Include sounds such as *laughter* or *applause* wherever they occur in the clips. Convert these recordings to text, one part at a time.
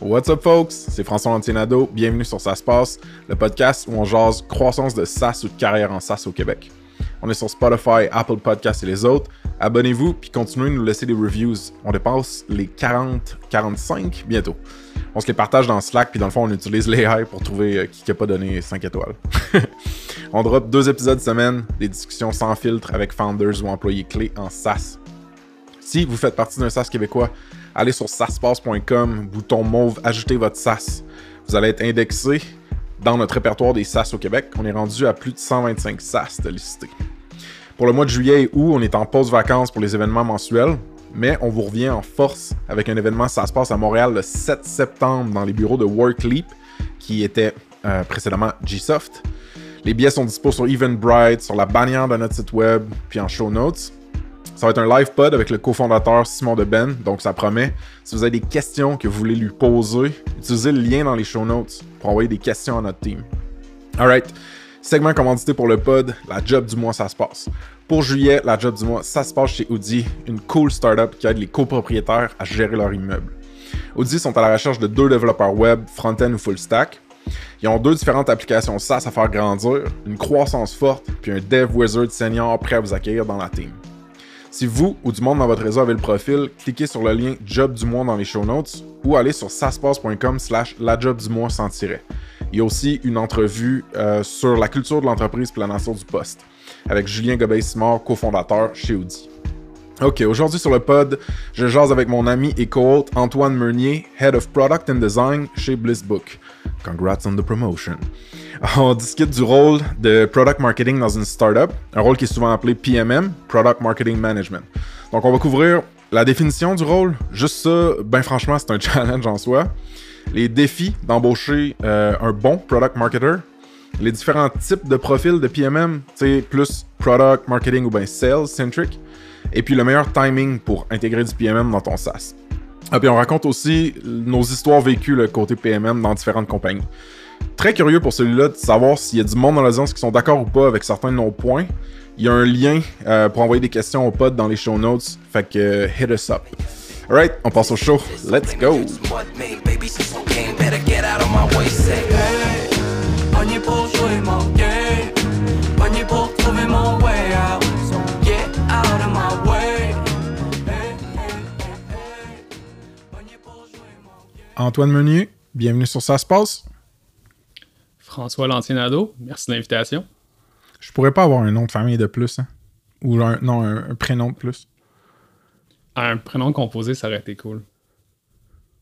What's up, folks? C'est François Antinado. Bienvenue sur Ça se passe, le podcast où on jase croissance de SaaS ou de carrière en SaaS au Québec. On est sur Spotify, Apple Podcasts et les autres. Abonnez-vous puis continuez de nous laisser des reviews. On dépasse les 40, 45 bientôt. On se les partage dans Slack puis dans le fond on utilise l'AI pour trouver euh, qui n'a pas donné 5 étoiles. *laughs* on drop deux épisodes semaine, des discussions sans filtre avec founders ou employés clés en SaaS. Si vous faites partie d'un SaaS québécois, allez sur saspace.com, bouton mauve, ajoutez votre SaaS. Vous allez être indexé dans notre répertoire des SaaS au Québec. On est rendu à plus de 125 SaaS de listés. Pour le mois de juillet et août, on est en pause vacances pour les événements mensuels, mais on vous revient en force avec un événement, ça se passe à Montréal le 7 septembre dans les bureaux de WorkLeap, qui était euh, précédemment Gsoft. Les billets sont dispo sur Eventbrite, sur la bannière de notre site web, puis en show notes. Ça va être un live pod avec le cofondateur Simon de Ben, donc ça promet. Si vous avez des questions que vous voulez lui poser, utilisez le lien dans les show notes pour envoyer des questions à notre team. Alright, segment commandité pour le pod, la job du mois, ça se passe. Pour juillet, la job du mois, ça se passe chez Audi, une cool startup qui aide les copropriétaires à gérer leur immeuble. Audi sont à la recherche de deux développeurs web, front-end ou full stack. Ils ont deux différentes applications SaaS à faire grandir, une croissance forte, puis un dev wizard senior prêt à vous accueillir dans la team. Si vous ou du monde dans votre réseau avez le profil, cliquez sur le lien Job du mois dans les show notes ou allez sur saspace.com slash la job du mois sans. Il y a aussi une entrevue euh, sur la culture de l'entreprise et la nature du poste avec Julien Gobeil-Simard, cofondateur chez Audi. Ok, aujourd'hui sur le pod, je jase avec mon ami et co Antoine Meunier, Head of Product and Design chez Blissbook. Congrats on the promotion. *laughs* On discute du rôle de product marketing dans une startup, un rôle qui est souvent appelé PMM, Product Marketing Management. Donc on va couvrir la définition du rôle, juste ça, ben franchement c'est un *laughs* challenge en soi. Les défis d'embaucher euh, un bon product marketer, les différents types de profils de PMM, tu plus product marketing ou bien sales centric, et puis le meilleur timing pour intégrer du PMM dans ton SaaS. Et puis on raconte aussi nos histoires vécues le côté PMM dans différentes compagnies. Très curieux pour celui-là de savoir s'il y a du monde dans l'audience qui sont d'accord ou pas avec certains de nos points. Il y a un lien euh, pour envoyer des questions au pod dans les show notes. Fait que hit us up. Alright, on passe au show. Let's go! Antoine Meunier, bienvenue sur Ça se passe. François Lantinado, merci de l'invitation. Je pourrais pas avoir un nom de famille de plus, hein? Ou un, non, un, un prénom de plus. Un prénom composé, ça aurait été cool.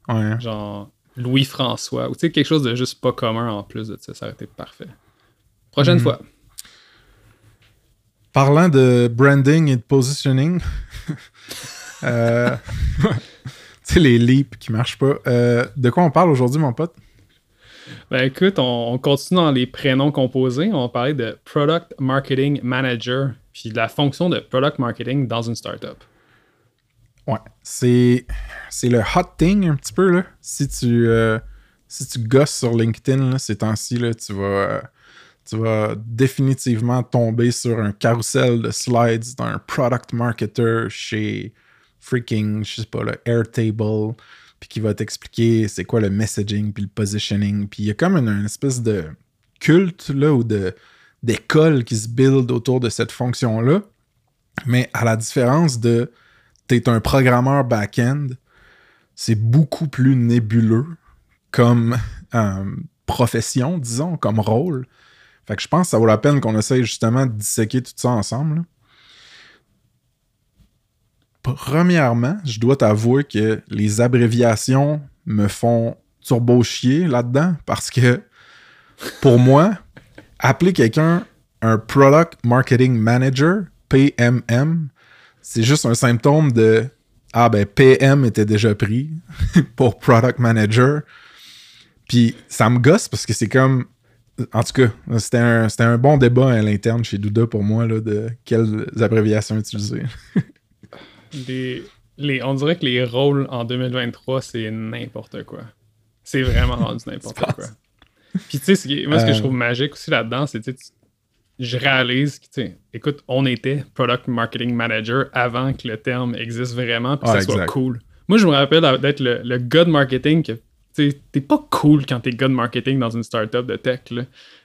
Ouais. hein? Genre Louis-François, ou tu sais, quelque chose de juste pas commun en plus de ça, ça aurait été parfait. Prochaine Mhm. fois. Parlant de branding et de positioning, *laughs* euh, *laughs* tu sais, les leaps qui marchent pas. Euh, de quoi on parle aujourd'hui, mon pote? Ben écoute, on, on continue dans les prénoms composés. On va parler de Product Marketing Manager, puis de la fonction de Product Marketing dans une startup. Ouais. C'est, c'est le hot thing un petit peu, là. Si tu, euh, si tu gosses sur LinkedIn là, ces temps-ci, là, tu vas, euh, tu vas définitivement tomber sur un carrousel de slides d'un product marketer chez freaking, je sais pas, le Airtable, puis qui va t'expliquer c'est quoi le messaging, puis le positioning. Puis il y a comme une, une espèce de culte, là, ou d'école qui se build autour de cette fonction-là. Mais à la différence de t'es un programmeur back-end, c'est beaucoup plus nébuleux comme *laughs* euh, profession, disons, comme rôle. Fait que je pense que ça vaut la peine qu'on essaye justement de disséquer tout ça ensemble. là. Premièrement, je dois t'avouer que les abréviations me font turbo chier là-dedans parce que pour moi, appeler quelqu'un un Product Marketing Manager, PMM, c'est juste un symptôme de Ah ben PM était déjà pris *laughs* pour Product Manager. Puis ça me gosse parce que c'est comme. En tout cas, c'était un, un bon débat à l'interne chez Douda pour moi là, de quelles abréviations utiliser. *laughs* Les, les, on dirait que les rôles en 2023, c'est n'importe quoi. C'est vraiment rendu *laughs* n'importe quoi. Puis tu sais, moi, ce que je Euh. trouve magique aussi là-dedans, c'est tu- je réalise que, tu sais, écoute, on était Product Marketing Manager avant que le terme existe vraiment, puis Ah, ça soit exact. cool. Moi, je me rappelle d'être le, le gars de marketing que, tu sais, t'es pas cool quand t'es gars de marketing dans une startup de tech.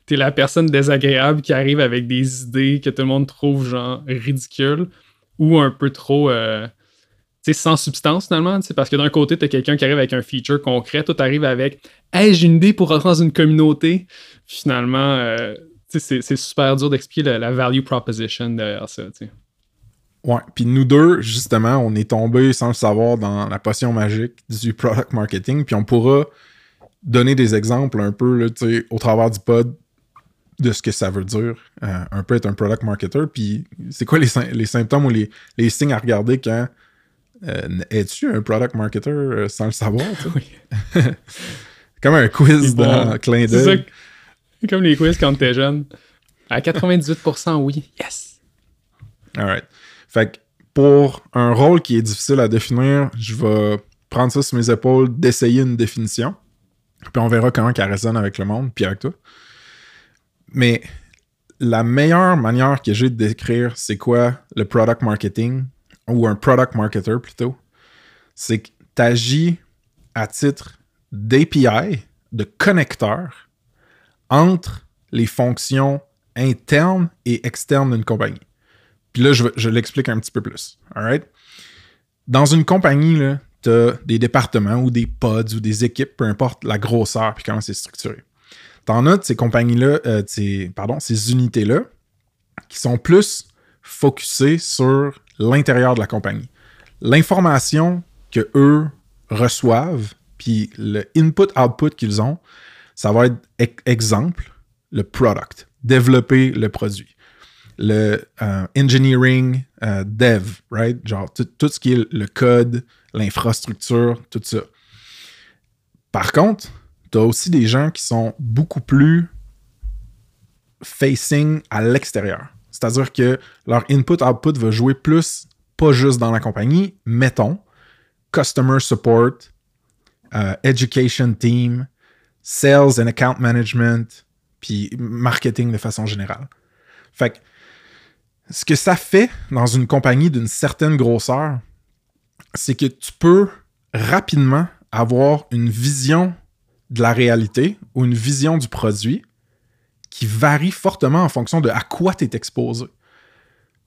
T'es la personne désagréable qui arrive avec des idées que tout le monde trouve, genre, ridicules ou un peu trop... euh, tu sans substance finalement, tu parce que d'un côté, t'as quelqu'un qui arrive avec un feature concret, toi t'arrives avec Hey, j'ai une idée pour rentrer dans une communauté. Finalement, euh, tu c'est super dur d'expliquer la, value proposition derrière ça. tu sais. Ouais. Puis nous deux, justement, on est tombés sans le savoir dans la potion magique du product marketing. Puis on pourra donner des exemples un peu là, tu au travers du pod de ce que ça veut dire, euh, un peu être un product marketer. Puis c'est quoi les, sym- les symptômes ou les, les signes à regarder quand euh, es-tu un product marketer euh, sans le savoir? Oui. *laughs* Comme un quiz bon. dans clin d'œil. Comme les quiz quand t'es jeune. À 98%, oui. Yes! Alright. Fait que pour un rôle qui est difficile à définir, je vais prendre ça sur mes épaules, d'essayer une définition. Puis on verra comment elle résonne avec le monde, puis avec toi. Mais la meilleure manière que j'ai de décrire c'est quoi le product marketing, ou un product marketer plutôt, c'est que tu agis à titre d'API, de connecteur, entre les fonctions internes et externes d'une compagnie. Puis là, je, l'explique un petit peu plus. Alright? Dans une compagnie, tu as des départements ou des pods ou des équipes, peu importe la grosseur puis comment c'est structuré. T'en as de ces compagnies-là, euh, pardon, ces unités-là, qui sont plus focusées sur l'intérieur de la compagnie. L'information que eux reçoivent, puis le input-output qu'ils ont, ça va être ex- exemple, le product, développer le produit. Le euh, engineering, euh, dev, right? Genre tout ce qui est le code, l'infrastructure, tout ça. Par contre, tu as aussi des gens qui sont beaucoup plus facing à l'extérieur. C'est-à-dire que leur input-output va jouer plus, pas juste dans la compagnie, mettons, customer support, euh, education team, sales and account management, puis marketing de façon générale. Fait que ce que ça fait dans une compagnie d'une certaine grosseur, c'est que tu peux rapidement avoir une vision de la réalité ou une vision du produit qui varie fortement en fonction de à quoi tu es exposé.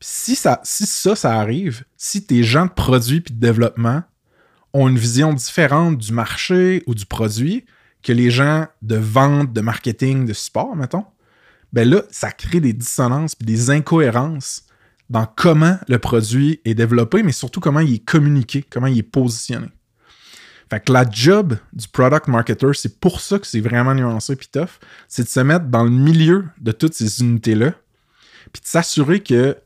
Si ça, si ça, ça arrive, si tes gens de produit puis de développement ont une vision différente du marché ou du produit que les gens de vente, de marketing, de support, mettons, ben là, ça crée des dissonances puis des incohérences dans comment le produit est développé, mais surtout comment il est communiqué, comment il est positionné. Fait que la job du product marketer, c'est pour ça que c'est vraiment nuancé puis tough, c'est de se mettre dans le milieu de toutes ces unités-là, puis de s'assurer que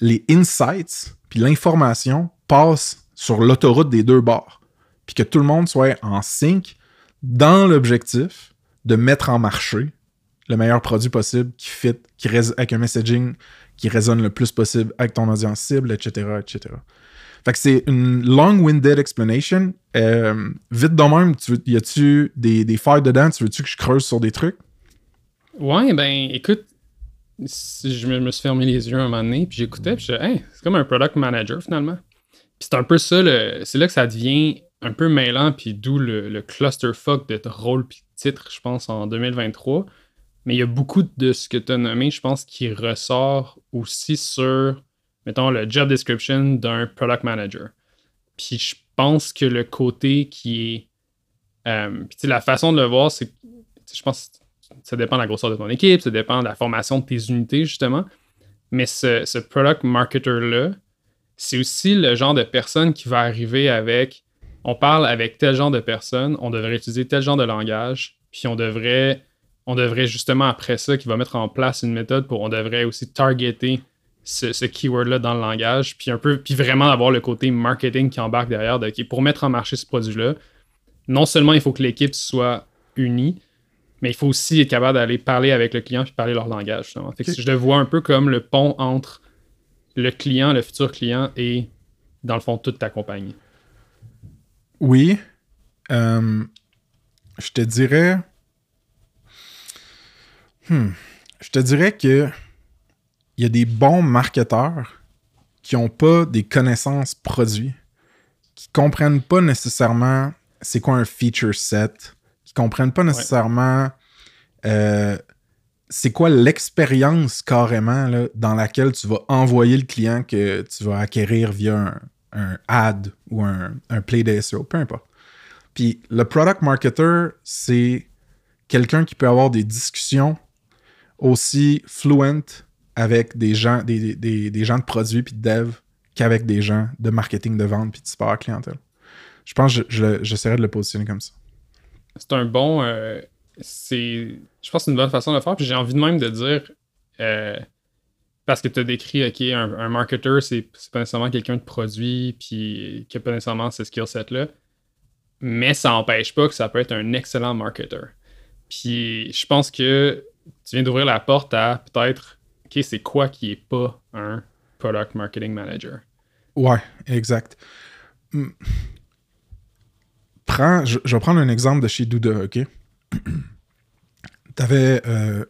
les insights puis l'information passent sur l'autoroute des deux bords, puis que tout le monde soit en sync dans l'objectif de mettre en marché le meilleur produit possible qui fit, qui avec un messaging qui résonne le plus possible avec ton audience cible, etc., etc. Fait que c'est une long-winded explanation. Euh, vite de même, y a-tu des, des failles dedans? Tu veux-tu que je creuse sur des trucs? Ouais, ben écoute, je me, suis fermé les yeux un moment donné, puis j'écoutais, puis je hey, c'est comme un product manager finalement. C'est un peu ça, c'est là que ça devient un peu mêlant, puis d'où le, le clusterfuck de rôle puis titre, je pense, en 2023. Mais il y a beaucoup de ce que tu as nommé, je pense, qui ressort aussi sur, mettons, le job description d'un product manager. Puis je pense que le côté qui est. euh, puis la façon de le voir, c'est. Je pense que ça dépend de la grosseur de ton équipe, ça dépend de la formation de tes unités, justement. Mais ce, ce product marketer-là, c'est aussi le genre de personne qui va arriver avec. On parle avec tel genre de personne, on devrait utiliser tel genre de langage, puis on devrait, on devrait justement après ça, qui va mettre en place une méthode pour, on devrait aussi targeter ce, ce keyword-là dans le langage, puis un peu, puis vraiment avoir le côté marketing qui embarque derrière, de, OK, pour mettre en marché ce produit-là, non seulement il faut que l'équipe soit unie, mais il faut aussi être capable d'aller parler avec le client puis parler leur langage. justement. Fait que je le vois un peu comme le pont entre le client, le futur client et, dans le fond, toute ta compagnie. Oui. Euh, je te dirais. Hmm. Je te dirais que il y a des bons marketeurs qui n'ont pas des connaissances produits, qui comprennent pas nécessairement c'est quoi un feature set, qui comprennent pas nécessairement euh, c'est quoi l'expérience carrément là, dans laquelle tu vas envoyer le client que tu vas acquérir via un, un ad ou un, un play d'SEO, peu importe. Puis le product marketer, c'est quelqu'un qui peut avoir des discussions aussi fluent avec des gens, des, gens de produits puis de dev qu'avec des gens de marketing, de vente puis de support clientèle. Je pense que je- je- j'essaierai de le positionner comme ça. c'est un bon. euh, c'est, je pense que c'est une bonne façon de le faire. Puis j'ai envie de même de dire, euh, parce que tu as décrit, OK, un, marketer, c'est, pas nécessairement quelqu'un de produit, puis qui a pas nécessairement ce skill set-là. Mais ça n'empêche pas que ça peut être un excellent marketer. Puis je pense que tu viens d'ouvrir la porte à peut-être, OK, c'est quoi qui est pas un product marketing manager? Ouais, exact. Hmm. Prends, je, vais prendre un exemple de chez Douda, OK? *clears throat* Tu avais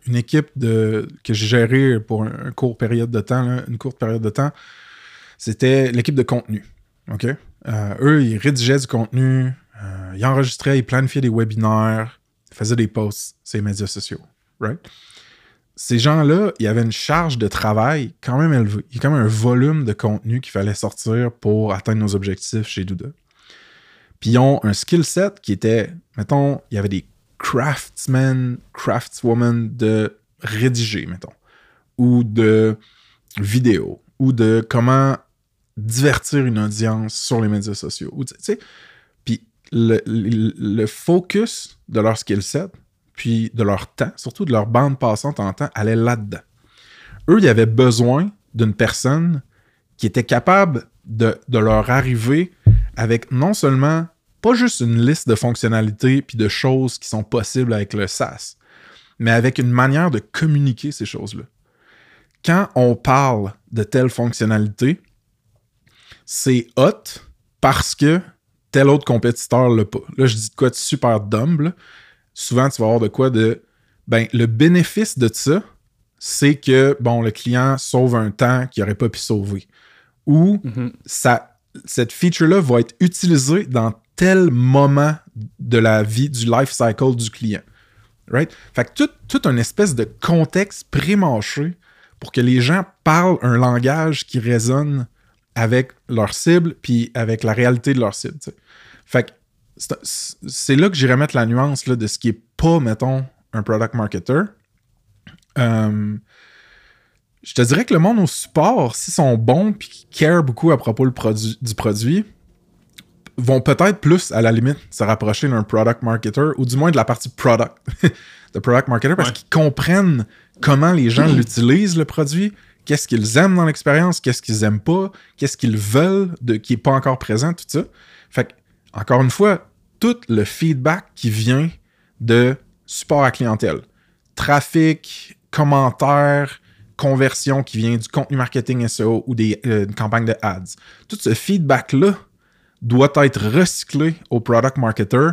une équipe de, que j'ai gérée pour un, court période de temps, une courte période de temps. C'était l'équipe de contenu, OK? Euh, eux, ils rédigeaient du contenu, euh, ils enregistraient, ils planifiaient des webinaires, ils faisaient des posts sur les médias sociaux, right? Ces gens-là, il y avait une charge de travail quand même élevée. Il y a quand même un volume de contenu qu'il fallait sortir pour atteindre nos objectifs chez Douda. Puis ils ont un skill set qui était, mettons, il y avait des craftsmen, craftswomen de rédiger, mettons, ou de vidéo, ou de comment divertir une audience sur les médias sociaux. Ou, puis le- le focus de leur skill set, puis de leur temps, surtout de leur bande passante en temps, allait là-dedans. Eux, ils avaient besoin d'une personne qui était capable de, leur arriver avec non seulement pas juste une liste de fonctionnalités puis de choses qui sont possibles avec le SaaS, mais avec une manière de communiquer ces choses-là. Quand on parle de telle fonctionnalité, c'est hot parce que tel autre compétiteur l'a pas. Là, je dis de quoi de super dumb, là. Souvent, tu vas avoir de quoi de. Ben, le bénéfice de ça, c'est que, bon, le client sauve un temps qu'il n'aurait pas pu sauver. Ou Mhm. ça, cette feature-là va être utilisée dans tel moment de la vie, du life cycle du client. Right? Fait que tout, tout un espèce de contexte pré-mâché pour que les gens parlent un langage qui résonne avec leur cible puis avec la réalité de leur cible. Fait que c'est- là que j'irais mettre la nuance là, de ce qui est pas, mettons, un product marketer. Euh, je te dirais que le monde au support, s'ils sont bons puis qu'ils care beaucoup à propos le du produit, vont peut-être plus, à la limite, se rapprocher d'un product marketer ou du moins de la partie product *laughs* de product marketer parce Ouais. qu'ils comprennent comment les gens *clears throat* l'utilisent, le produit, qu'est-ce qu'ils aiment dans l'expérience, qu'est-ce qu'ils aiment pas, qu'est-ce qu'ils veulent de, qui n'est pas encore présent, tout ça. Fait que, encore une fois, tout le feedback qui vient de support à clientèle, trafic, commentaires, conversion qui vient du contenu marketing SEO ou des euh, campagnes de ads. Tout ce feedback-là doit être recyclé au product marketer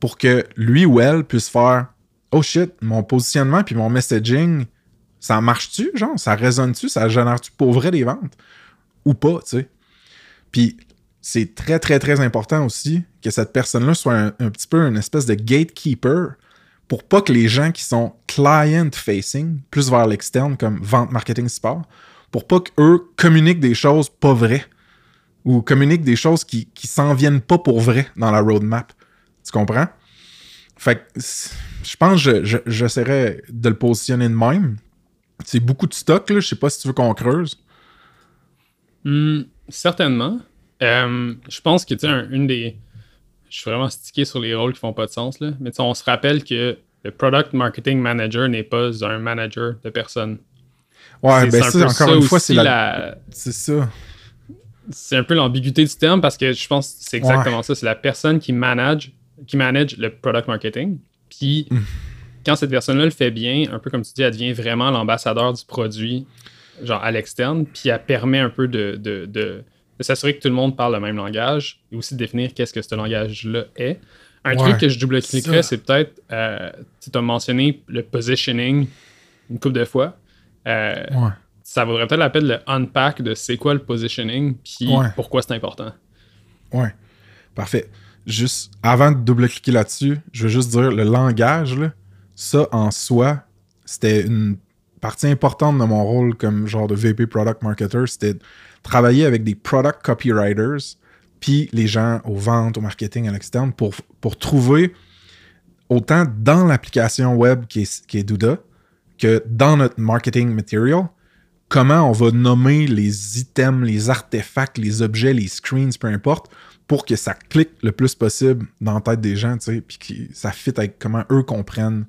pour que lui ou elle puisse faire Oh shit, mon positionnement puis mon messaging, ça marche-tu, genre, ça résonne-tu, ça génère-tu pour vrai des ventes? Ou pas, tu sais? Puis c'est très, très, très important aussi que cette personne-là soit un, petit peu une espèce de gatekeeper pour pas que les gens qui sont client-facing, plus vers l'externe, comme vente, marketing, support, pour pas qu'eux communiquent des choses pas vraies ou communiquent des choses qui, qui s'en viennent pas pour vrai dans la roadmap. Tu comprends? Fait que je pense que je- je- j'essaierais de le positionner de même. C'est beaucoup de stock, là. Je sais pas si tu veux qu'on creuse. Hmm, certainement. Euh, je pense que, tu sais, un- une des. Je suis vraiment stické sur les rôles qui font pas de sens, là. Mais on se rappelle que le Product Marketing Manager n'est pas un manager de personnes. Ouais, ben ça, encore ça une fois, c'est la... la- C'est ça. c'est un peu l'ambiguïté du terme parce que je pense que c'est exactement ça. C'est la personne qui manage, qui manage le product marketing. Puis Mm. quand cette personne-là le fait bien, un peu comme tu dis, elle devient vraiment l'ambassadeur du produit, genre à l'externe. Puis elle permet un peu de, de, de- de s'assurer que tout le monde parle le même langage et aussi de définir qu'est-ce que ce langage-là est. Un Ouais, truc que je double-cliquerais, c'est peut-être, euh, tu as mentionné le positioning une couple de fois. Euh, Ouais. ça vaudrait peut-être la peine de le unpack de c'est quoi le positioning, puis Ouais. pourquoi c'est important. Ouais. Parfait. Juste avant de double-cliquer là-dessus, je veux juste dire le langage, là, ça en soi, c'était une partie importante de mon rôle comme genre de VP Product Marketer. C'était travailler avec des product copywriters, puis les gens aux ventes, au marketing à l'externe pour, pour trouver autant dans l'application web qui est, qui est Douda que dans notre marketing material, comment on va nommer les items, les artefacts, les objets, les screens, peu importe, pour que ça clique le plus possible dans la tête des gens, puis que ça fit avec comment eux comprennent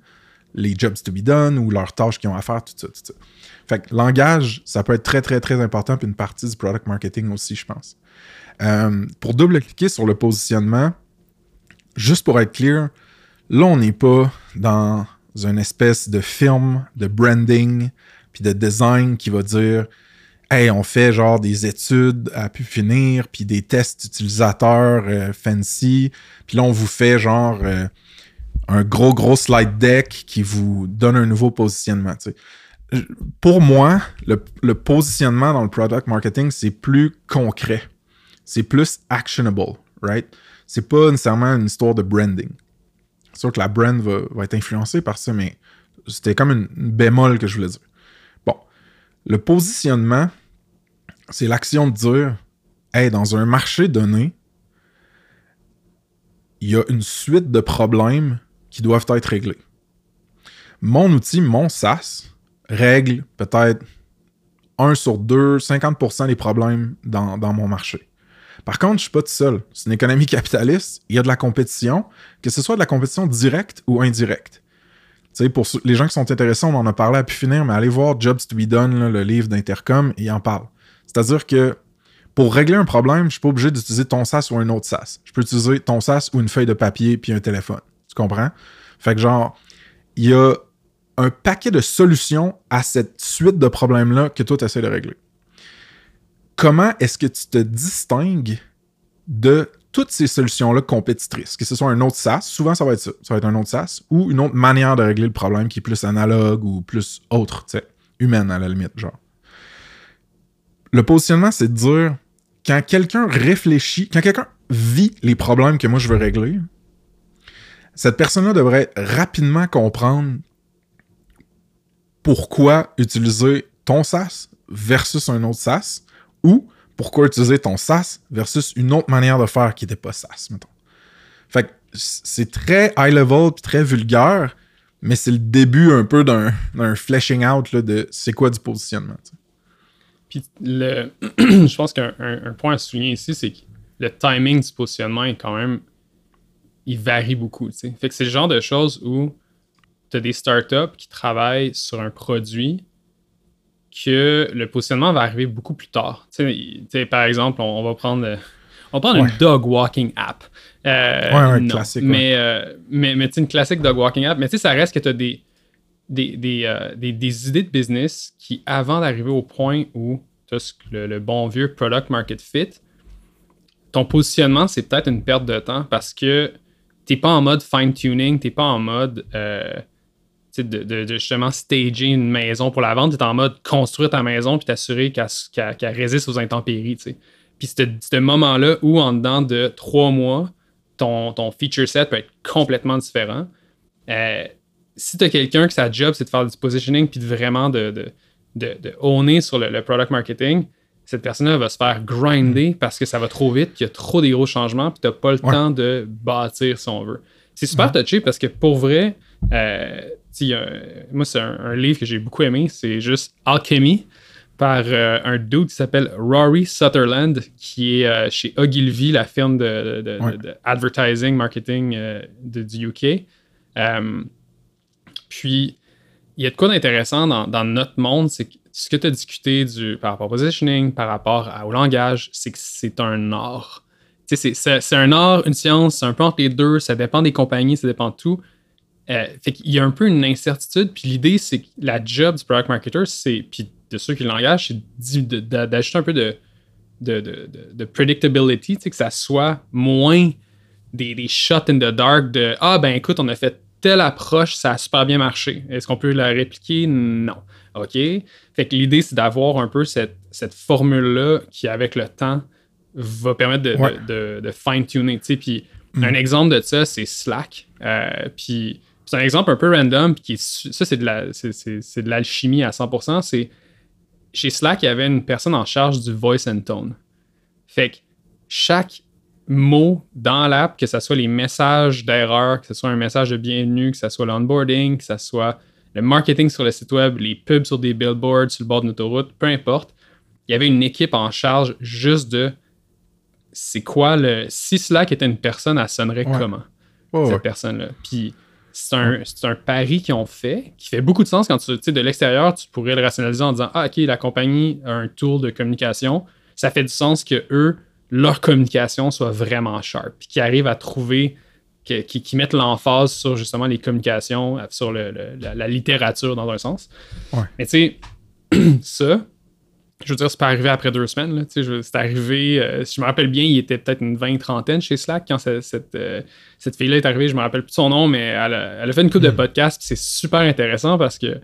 les jobs to be done ou leurs tâches qu'ils ont à faire, tout ça, tout ça. Fait que langage, ça peut être très, très, très important, puis une partie du product marketing aussi, je pense. Euh, pour double-cliquer sur le positionnement, juste pour être clair, là, on n'est pas dans une espèce de film de branding puis de design qui va dire Hey, on fait genre des études à pu finir, puis des tests utilisateurs euh, fancy, puis là, on vous fait genre euh, un gros, gros slide deck qui vous donne un nouveau positionnement. Pour moi, le, positionnement dans le product marketing, c'est plus concret. C'est plus actionable, right? C'est pas nécessairement une histoire de branding. C'est sûr que la brand va, va être influencée par ça, mais c'était comme une, une bémol que je voulais dire. Bon, le positionnement, c'est l'action de dire, hey, dans un marché donné, il y a une suite de problèmes qui doivent être réglés. Mon outil, mon SaaS, règle peut-être 1 sur 2, 50% des problèmes dans, dans mon marché. Par contre, je suis pas tout seul. C'est une économie *laughs* capitaliste. Il y a de la compétition, que ce soit de la compétition directe ou indirecte. Tu sais, pour les gens qui sont intéressés, on en a parlé à pu finir, mais allez voir Jobs to be Done, le livre d'Intercom, et il en parle. C'est-à-dire que pour régler un problème, je suis pas obligé d'utiliser ton SaaS ou un autre SaaS. Je peux utiliser ton SaaS ou une feuille de papier puis un téléphone. Tu comprends? Fait que genre, il y a un paquet de solutions à cette suite de problèmes-là que toi, tu essaies de régler. Comment est-ce que tu te distingues de toutes ces solutions-là compétitrices? Que ce soit un autre SaaS, souvent ça va être ça, ça va être un autre SaaS, ou une autre manière de régler le problème qui est plus analogue ou plus autre, tu sais, humaine à la limite, genre. Le positionnement, c'est de dire, quand quelqu'un réfléchit, quand quelqu'un vit les problèmes que moi je veux régler, cette personne-là devrait rapidement comprendre pourquoi utiliser ton SaaS versus un autre SaaS ou pourquoi utiliser ton SaaS versus une autre manière de faire qui n'était pas SaaS, mettons. Fait que c'est très high level très vulgaire, mais c'est le début un peu d'un d'un fleshing out de c'est quoi du positionnement. Puis le, *clears throat* je pense qu'un un- un point à souligner ici, c'est que le timing du positionnement est quand même. Il varie beaucoup. Fait que c'est le genre de choses où tu as des startups qui travaillent sur un produit que le positionnement va arriver beaucoup plus tard. Par exemple, on, on va prendre, euh, on va prendre Ouais. une dog walking app. Euh, Ouais, ouais, classique. Mais, euh, mais, mais tu sais, une classique dog walking app. Mais tu sais, ça reste que tu as des, des, des, euh, des- des idées de business qui, avant d'arriver au point où tu as le, le bon vieux product market fit, ton positionnement, c'est peut-être une perte de temps parce que tu n'es pas en mode fine-tuning, tu n'es pas en mode euh, de, justement stager une maison pour la vente, tu es en mode construire ta maison puis t'assurer qu'elle résiste aux intempéries. tu sais. Puis ce ce moment-là où, en dedans de trois mois, ton, feature set peut être complètement différent. Euh, si tu as quelqu'un que sa job, c'est de faire du positioning puis de vraiment de, de, sur le product marketing, cette personne-là va se faire grinder parce que ça va trop vite, qu'il y a trop des gros changements, puis tu n'as pas le Ouais. temps de bâtir si on veut. C'est super touché parce que pour vrai, euh, moi, c'est un, un livre que j'ai beaucoup aimé, c'est juste Alchemy par euh, un dude qui s'appelle Rory Sutherland, qui est euh, chez Ogilvy, la firme de, de- de- Ouais. de advertising, marketing du UK. Puis, il y a de quoi d'intéressant dans, dans notre monde, c'est que ce que tu as discuté du, par rapport au positioning, par rapport au langage, c'est que c'est un art. C'est- un art, une science, c'est un peu entre les deux, ça dépend des compagnies, ça dépend de tout. Euh, fait qu'il y a un peu une incertitude, puis l'idée, c'est que la job du product marketer, c'est, puis de ceux qui l'engagent, c'est d'ajouter un peu de, de, predictability, que ça soit moins des shots in the dark de Ah, ben écoute, on a fait telle approche, ça a super bien marché. Est-ce qu'on peut la répliquer? Non. OK? Fait que l'idée, c'est d'avoir un peu cette, cette formule-là qui, avec le temps, va permettre de, Ouais. de- de- de fine-tuner. Puis Mm. un exemple de ça, c'est Slack. Euh, puis c'est un exemple un peu random. Puis qui ça, c'est de la- c'est- c'est- c'est de l'alchimie à 100%. C'est chez Slack, il y avait une personne en charge du voice and tone. Fait que chaque mot dans l'app, que ce soit les messages d'erreur, que ce soit un message de bienvenue, que ce soit l'onboarding, que ce soit le marketing sur le site web, les pubs sur des billboards, sur le bord d'une autoroute, peu importe, il y avait une équipe en charge juste de c'est quoi le. Si Slack était une personne, elle sonnerait Ouais. comment? Cette ouais. personne-là? Puis c'est un, pari qu'ils ont fait qui fait beaucoup de sens quand tu, tu sais, de l'extérieur, tu pourrais le rationaliser en disant Ah, ok, la compagnie a un tool de communication. Ça fait du sens que eux, leur communication soit vraiment sharp. Puis qu'ils arrivent à trouver, qu'ils mettent l'emphase sur justement les communications, sur le- le- la, la littérature dans un sens. Ouais. Mais tu sais, *clears throat* ça, je veux dire, c'est pas arrivé après deux semaines. C'est arrivé, euh, si je me rappelle bien, il était peut-être une vingt, trentaine chez Slack quand ce- cette, euh, cette fille-là est arrivée. Je me rappelle plus son nom, mais elle a, elle a fait une coupe de podcasts. puis C'est super intéressant parce que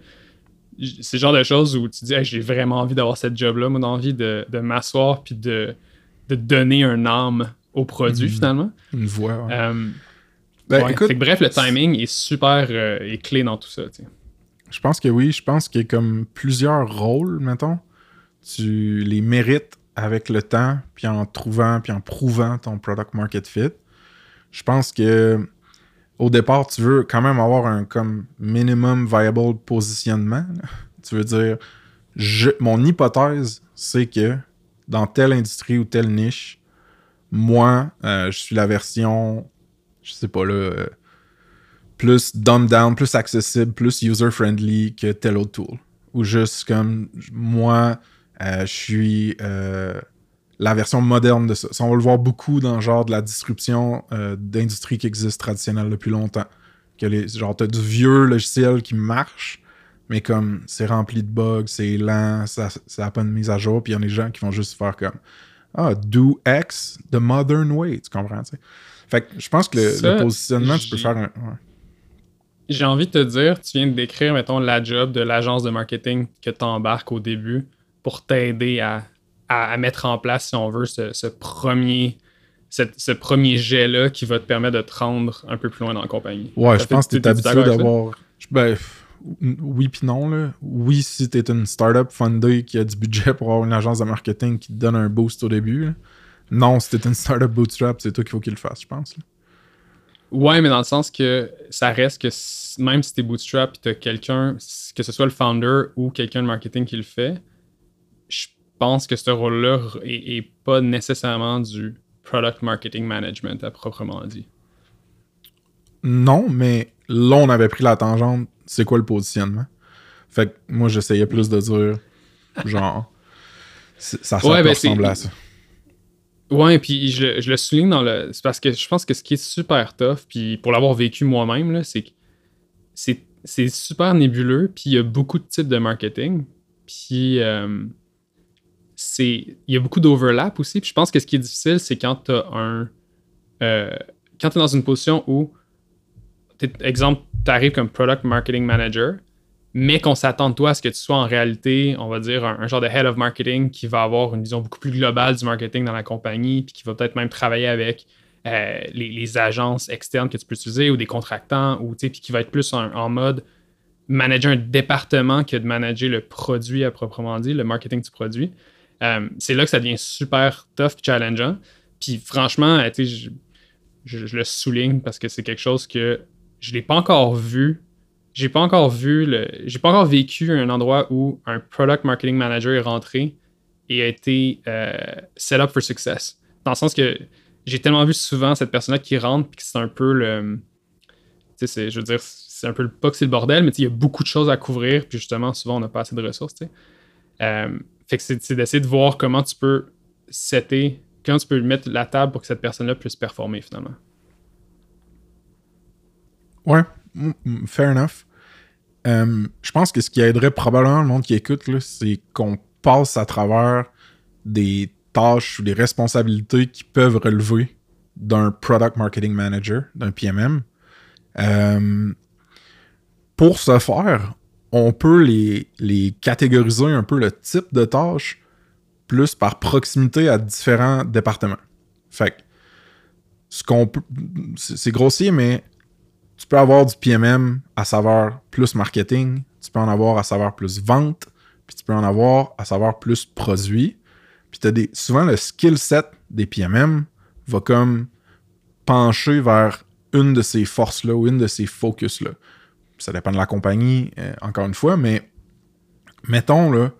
c'est le genre de choses où tu dis, Hey, j'ai vraiment envie d'avoir cette job-là. Moi, j'ai envie de, de m'asseoir puis de, de donner un âme au produit Mhm. finalement. Une voix. ouais. Euh, Ben, ouais. écoute, Fait que bref, le timing est super euh, est clé dans tout ça. je pense que oui. Je pense qu'il y a comme plusieurs rôles, mettons. Tu les mérites avec le temps, puis en trouvant, puis en prouvant ton product market fit. Je pense que au départ, tu veux quand même avoir un comme minimum viable positionnement. là. Tu veux dire, je- mon hypothèse, c'est que dans telle industrie ou telle niche, moi, euh, je suis la version, je sais pas là, euh, plus dumbed down, plus accessible, plus user-friendly que tel autre tool. Ou juste comme moi, euh, je suis euh, la version moderne de ça. Ça, on va le voir beaucoup dans genre de la disruption euh, d'industrie qui existe traditionnelle depuis longtemps. Que les, genre, t'as du vieux logiciel qui marche, mais comme c'est rempli de bugs, c'est lent, ça n'a pas de mise à jour, puis il y a des gens qui vont juste faire comme Ah, do X the modern way, tu comprends? tu sais? Fait que je pense que le, Ça, le positionnement, tu peux faire un. ouais. J'ai envie de te dire, tu viens de décrire, mettons, la job de l'agence de marketing que tu embarques au début pour t'aider à, à- à mettre en place, si on veut, ce, ce premier, cette- ce premier jet-là qui va te permettre de te rendre un peu plus loin dans la compagnie. Ouais, Ça je pense que t'es t'es-tu habitué d'avoir. Ben, oui puis non, là. Oui, si t'es une startup fundée qui a du budget pour avoir une agence de marketing qui te donne un boost au début. là. Non, si t'es une startup bootstrap, c'est toi qu'il faut qu'il le fasse, je pense. là. Ouais, mais dans le sens que ça reste que même si t'es bootstrap et t'as quelqu'un, que ce soit le founder ou quelqu'un de marketing qui le fait, je pense que ce rôle-là est, est pas nécessairement du product marketing management à proprement dit. Non, mais là, on avait pris la tangente. C'est quoi le positionnement? Fait que moi, j'essayais plus de dire, genre, *laughs* ça, ça Ouais, ben, ressembler à ça. Ouais, puis je, le- souligne dans le. C'est parce que je pense que ce qui est super tough, puis pour l'avoir vécu moi-même, c'est que c'est super nébuleux, puis il y a beaucoup de types de marketing, puis euh, c'est il y a beaucoup d'overlap aussi, puis je pense que ce qui est difficile, c'est quand tu un. euh, quand tu es dans une position où, exemple, tu arrives comme product marketing manager, mais qu'on s'attend toi à ce que tu sois en réalité, on va dire, un, genre de head of marketing qui va avoir une vision beaucoup plus globale du marketing dans la compagnie, puis qui va peut-être même travailler avec euh, les, agences externes que tu peux utiliser ou des contractants, ou, puis qui va être plus en, mode manager un département que de manager le produit à proprement dit, le marketing du produit. Euh, c'est là que ça devient super tough et challengeant. Puis franchement, je, je- le souligne parce que c'est quelque chose que je l'ai pas encore vu j'ai pas encore vu le j'ai pas encore vécu un endroit où un product marketing manager est rentré et a été euh, set up for success. Dans le sens que j'ai tellement vu souvent cette personne là qui rentre puis que c'est un peu le tu sais je veux dire c'est un peu le pas que c'est le bordel mais il y a beaucoup de choses à couvrir puis justement souvent on n'a pas assez de ressources Euh, fait que c'est d'essayer de voir comment tu peux setter comment tu peux mettre la table pour que cette personne là puisse performer finalement. Ouais, fair enough. Euh, je pense que ce qui aiderait probablement le monde qui écoute, c'est qu'on passe à travers des tâches ou des responsabilités qui peuvent relever d'un product marketing manager, d'un PMM. Euh, pour ce faire, on peut les, les catégoriser un peu le type de tâches plus par proximité à différents départements. Fait ce qu'on peut. C'est grossier, mais tu peux avoir du PMM à saveur plus marketing, tu peux en avoir à saveur plus vente, puis tu peux en avoir à saveur plus produit. Puis t'as des. Souvent, le skill set des PMM va comme pencher vers une de ces forces-là ou une de ces focus-là. Ça dépend de la compagnie, euh, encore une fois, mais mettons là,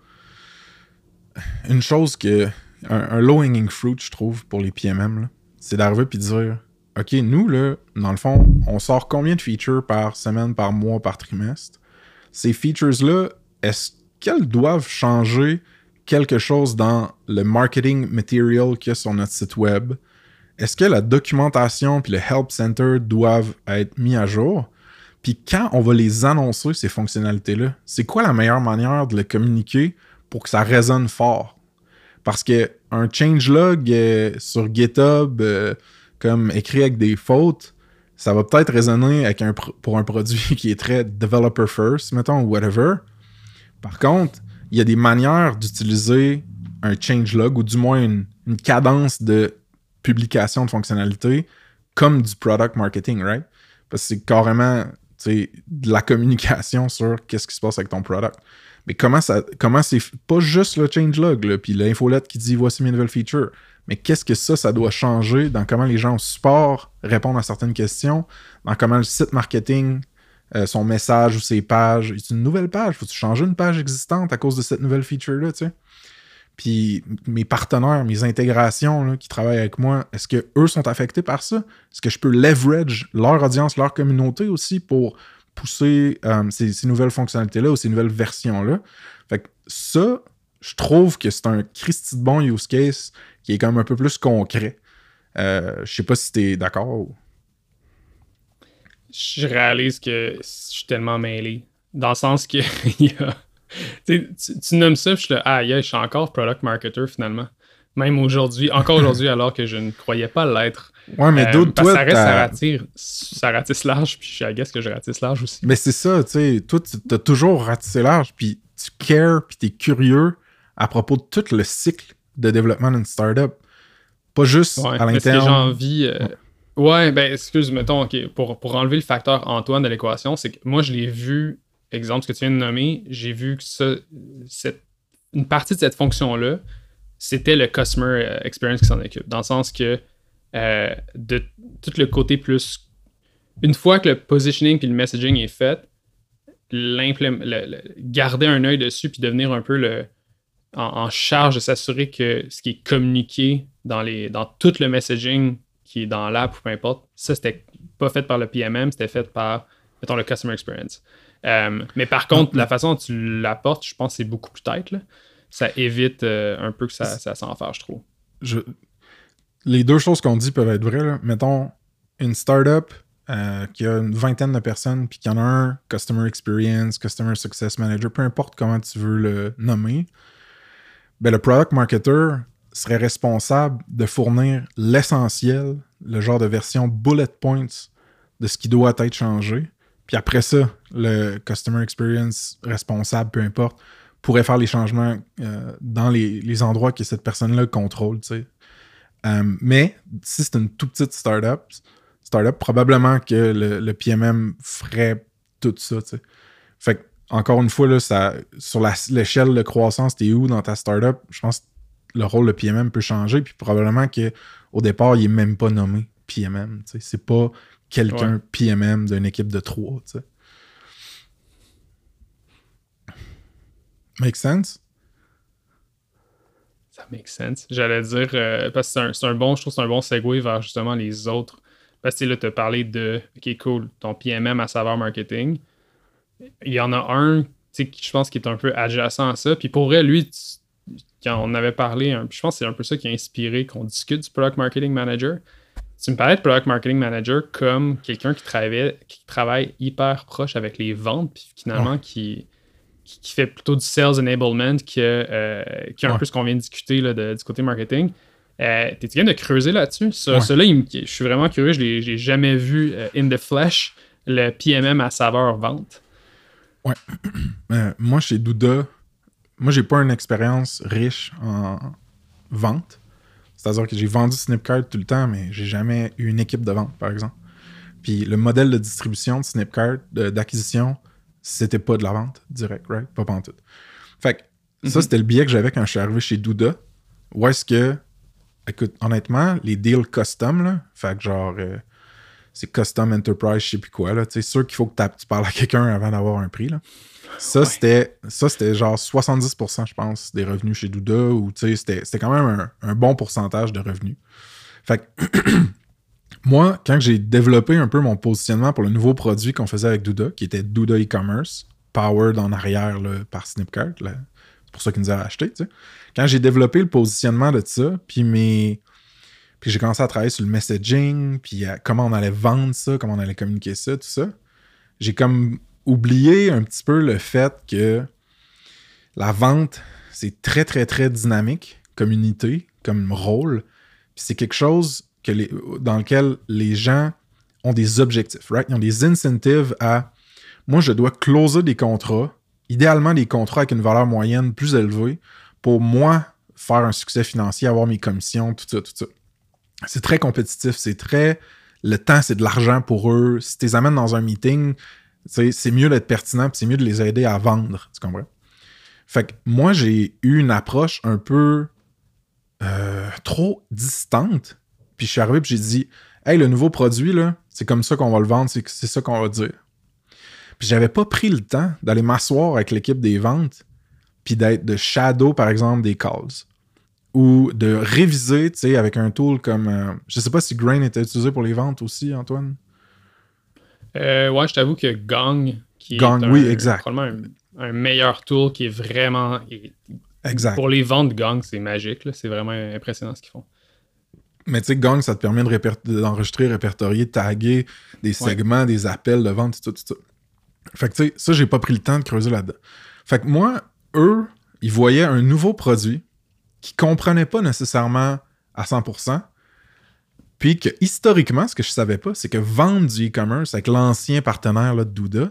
une chose que. Un, un low-hanging fruit, je trouve, pour les PMM, c'est d'arriver puis de dire OK, nous, là, dans le fond, on sort combien de features par semaine, par mois, par trimestre? Ces features-là, est-ce qu'elles doivent changer quelque chose dans le marketing material qu'il y a sur notre site web? Est-ce que la documentation puis le help center doivent être mis à jour? Puis quand on va les annoncer, ces fonctionnalités-là, c'est quoi la meilleure manière de les communiquer pour que ça résonne fort? Parce que un changelog euh, sur GitHub, euh, comme écrit avec des fautes, ça va peut-être résonner avec un pour un produit *laughs* qui est très developer first, mettons, ou whatever. Par contre, il y a des manières d'utiliser un changelog ou du moins une, cadence de publication de fonctionnalités comme du product marketing, right? Parce que c'est carrément de la communication *laughs* sur qu'est-ce qui se passe avec ton product. Mais comment ça comment c'est pas juste le changelog puis l'infolette qui dit voici mes nouvelles features, mais qu'est-ce que ça ça doit changer dans comment les gens au support répondent à certaines questions, dans comment le site marketing euh, son message ou ses pages, c'est une nouvelle page, faut-tu changer une page existante à cause de cette nouvelle feature là, tu sais? Puis mes partenaires, mes intégrations qui travaillent avec moi, est-ce que eux sont affectés par ça? Est-ce que je peux leverage leur audience, leur communauté aussi pour pousser euh, ces, ces nouvelles fonctionnalités-là ou ces nouvelles versions-là? Fait que ça, je trouve que c'est un Christy de bon use case qui est quand même un peu plus concret. Euh, je sais pas si t'es d'accord. ou- je réalise que je suis tellement mêlé. Dans le sens que *laughs* a- tu, nommes ça, je suis là, ah, yeah, je suis encore product marketer finalement. Même aujourd'hui, encore *laughs* aujourd'hui, alors que je ne croyais pas l'être. Ouais, mais Euh, d'autres, toi, ça reste, ça rattire, ça ratisse large, puis je guess que je ratisse large aussi. Mais c'est ça, tu sais, toi, tu as toujours ratissé large, puis tu cares, puis tu es curieux à propos de tout le cycle de développement d'une startup. Pas juste Ouais, à que j'ai l'interne. envie. euh, Ouais, ben, excuse, mettons, ok, pour, pour enlever le facteur Antoine de l'équation, c'est que moi, je l'ai vu, exemple, ce que tu viens de nommer, j'ai vu que ça, cette, une partie de cette fonction-là, c'était le customer euh, experience qui s'en occupe. Dans le sens que euh, de tout le côté plus. Une fois que le positioning puis le messaging est fait, le- garder un œil dessus puis devenir un peu le, en, en charge de s'assurer que ce qui est communiqué dans, les, dans tout le messaging qui est dans l'app ou peu importe, ça c'était pas fait par le PMM, c'était fait par, mettons, le Customer Experience. Euh, mais par contre, la façon dont tu l'apportes, je pense que c'est beaucoup plus tête. là. Ça évite euh, un peu que ça, ça s'enferme, je trouve. je- Les deux choses qu'on dit peuvent être vraies. là. Mettons, une startup euh, qui a une vingtaine de personnes, puis qu'il y en a un Customer Experience, Customer Success Manager, peu importe comment tu veux le nommer, ben, le product marketer serait responsable de fournir l'essentiel, le genre de version bullet points de ce qui doit être changé. Puis après ça, le Customer Experience responsable, peu importe, pourrait faire les changements euh, dans les, endroits que cette personne-là contrôle. Euh, mais si c'est une toute petite startup, startup, probablement que le, PMM ferait tout ça, tu sais. Fait que, encore une fois, là, ça, sur l'échelle de croissance, t'es où dans ta startup? Je pense que le rôle de PMM peut changer, puis probablement qu'au départ, il est même pas nommé PMM. C'est pas quelqu'un Ouais. PMM d'une équipe de trois, tu sais. Make sense? Ça make sense. J'allais dire, euh, parce que c'est un, bon, je trouve que c'est un bon segue vers justement les autres. Parce que là, tu as parlé de, OK, cool, ton PMM à saveur marketing. Il y en a un, qui je pense qui est un peu adjacent à ça. Puis pour vrai, lui, tu- quand on avait parlé, un- je pense que c'est un peu ça qui a inspiré qu'on discute du Product Marketing Manager. Tu me parlais de Product Marketing Manager comme quelqu'un qui travaille, qui travaille hyper proche avec les ventes, puis finalement qui, qui, qui fait plutôt du sales enablement que, euh, qui est un Ouais. peu ce qu'on vient de discuter là, de- du côté marketing. Euh, T'es-tu game de creuser là-dessus? Ça, Ouais. Celui-là, il me- je suis vraiment curieux. Je je l'ai jamais vu euh, in the flesh, le PMM à saveur vente. *clears throat* Euh, moi, chez Douda, moi, j'ai pas une expérience riche en vente. C'est-à-dire que j'ai vendu Snipcart tout le temps, mais j'ai jamais eu une équipe de vente, par exemple. Puis le modèle de distribution de Snipcart, d'acquisition, c'était pas de la vente directe, right? Pas pantoute. Fait que ça, c'était le biais que j'avais quand je suis arrivé chez Douda. Où est-ce que, écoute, honnêtement, les deals custom, là, fait que genre, euh, c'est custom enterprise, je sais plus quoi, sais, sûr qu'il faut que tu parles à quelqu'un avant d'avoir un prix, là. Ça, c'était ça c'était genre 70%, je pense, des revenus chez Douda, ou c'était quand même un, un bon pourcentage de revenus. Fait que, *clears throat* moi, quand j'ai développé un peu mon positionnement pour le nouveau produit qu'on faisait avec Douda, qui était Douda e-commerce, powered en arrière là, par Snipcart, c'est pour ça qu'ils nous avaient acheté. Quand j'ai développé le positionnement de ça, puis mes. J'ai commencé à travailler sur le messaging, puis à comment on allait vendre ça, comment on allait communiquer ça, tout ça. J'ai comme oublié un petit peu le fait que la vente, c'est très, très, très dynamique comme unité, comme rôle. Puis c'est quelque chose que dans lequel les gens ont des objectifs, right? Ils ont des incentives à moi, je dois closer des contrats, idéalement des contrats avec une valeur moyenne plus élevée, pour moi faire un succès financier, avoir mes commissions, tout ça, tout ça. C'est très compétitif, c'est très. Le temps, c'est de l'argent pour eux. Si tu les amènes dans un meeting, c'est mieux d'être pertinent, c'est mieux de les aider à vendre. Tu comprends? Fait que moi, j'ai eu une approche un peu euh, trop distante. Puis je suis arrivé, puis j'ai dit Hey, le nouveau produit, c'est comme ça qu'on va le vendre, c'est ça qu'on va dire. Puis j'avais pas pris le temps d'aller m'asseoir avec l'équipe des ventes, puis d'être de shadow, par exemple, des calls. Ou de réviser, tu sais, avec un tool comme. euh, je sais pas si Grain était utilisé pour les ventes aussi, Antoine. Euh, ouais, je t'avoue que Gong, qui Gong, est un- oui, exact. probablement un, un meilleur tool qui est vraiment. Exact. Pour les ventes Gong, c'est magique. C'est vraiment impressionnant ce qu'ils font. Mais tu sais, Gong, ça te permet de réper- d'enregistrer, répertorier, taguer des segments, des appels de vente, tout ça, tout ça. Fait que tu sais, ça, j'ai pas pris le temps de creuser là-dedans. Fait que moi, eux, ils voyaient un nouveau produit qu'ils comprenaient pas nécessairement à 100%. Puis que historiquement, ce que je savais pas, c'est que vendre du e-commerce avec l'ancien partenaire là, de Douda,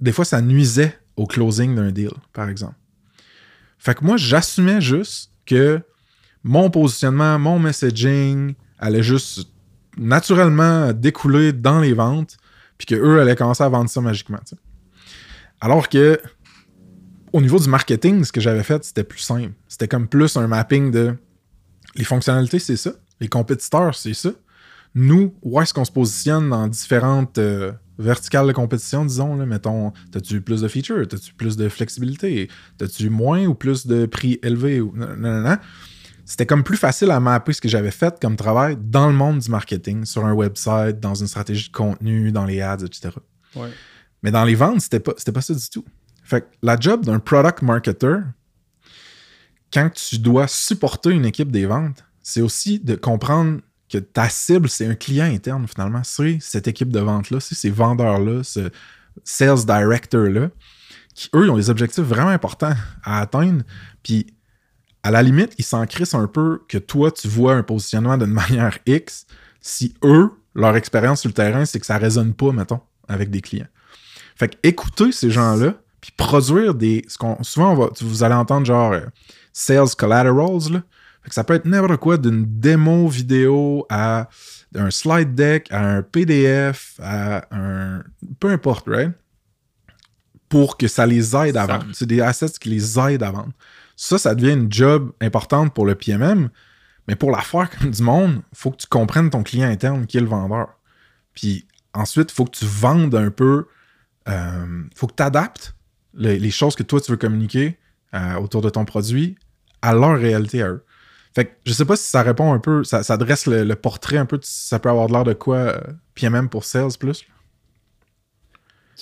des fois, ça nuisait au closing d'un deal, par exemple. Fait que moi, j'assumais juste que mon positionnement, mon messaging allait juste naturellement découler dans les ventes, puis qu'eux allaient commencer à vendre ça magiquement. Alors que au niveau du marketing, ce que j'avais fait, c'était plus simple. C'était comme plus un mapping de les fonctionnalités, c'est ça. Les compétiteurs, c'est ça. Nous, où est-ce qu'on se positionne dans différentes euh, verticales de compétition, disons, là, mettons, t'as-tu plus de features, t'as-tu plus de flexibilité, t'as-tu moins ou plus de prix élevés, ou non, non, non. C'était comme plus facile à mapper ce que j'avais fait comme travail dans le monde du marketing, sur un website, dans une stratégie de contenu, dans les ads, etc. Ouais. Mais dans les ventes, c'était pas, c'était pas ça du tout. Fait que la job d'un product marketer, quand tu dois supporter une équipe des ventes, c'est aussi de comprendre que ta cible, c'est un client interne finalement. C'est cette équipe de vente-là, c'est ces vendeurs-là, ce sales director-là, qui eux, ils ont des objectifs vraiment importants à atteindre. Puis à la limite, ils s'en crissent un peu que toi, tu vois un positionnement d'une *laughs* manière X si eux, leur expérience sur le terrain, c'est que ça résonne pas, mettons, avec des clients. Fait que écouter ces gens-là, puis produire des. Ce qu'on, souvent, on va, vous allez entendre genre euh, sales collaterals, là. Fait que ça peut être n'importe quoi, d'une démo vidéo à un slide deck, à un PDF, à un. Peu importe, right? Pour que ça les aide à vendre. C'est des assets qui les aident à vendre. Ça, ça devient une job importante pour le PMM, mais pour la faire comme du monde, faut que tu comprennes ton client interne qui est le vendeur. Puis ensuite, il faut que tu vendes un peu. euh, faut que tu adaptes les, les choses que toi tu veux communiquer euh, autour de ton produit à leur réalité à eux. Fait que je sais pas si ça répond un peu, ça, ça dresse le, le portrait un peu, ça peut avoir de l'air de quoi euh, PMM pour sales plus.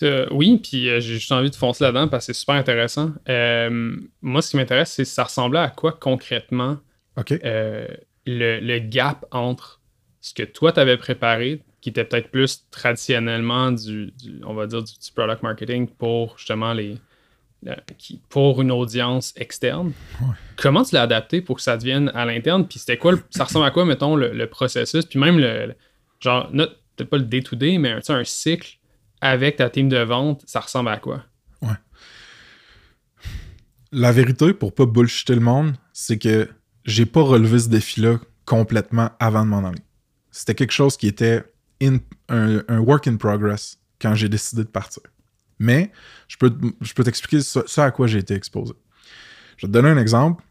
Euh, oui, puis euh, j'ai juste envie de foncer là-dedans parce que c'est super intéressant. Euh, moi, ce qui m'intéresse, c'est ça ressemblait à quoi concrètement le, le gap entre ce que toi t'avais préparé, qui était peut-être plus traditionnellement du, du- on va dire, du, du product marketing pour justement les. la- qui- pour une audience externe. Comment tu l'as adapté pour que ça devienne à l'interne? Puis c'était quoi, le- ça ressemble à quoi, mettons, le, le processus? Puis même le, le- genre, peut-être pas le day-to-day, mais un, un cycle avec ta team de vente, ça ressemble à quoi? La vérité, pour pas bullshiter le monde, c'est que j'ai pas relevé ce défi-là complètement avant de m'en aller. C'était quelque chose qui était in- un, un work in progress quand j'ai décidé de partir. Mais je peux, je peux t'expliquer ce, ce à quoi j'ai été exposé. Je vais te donner un exemple.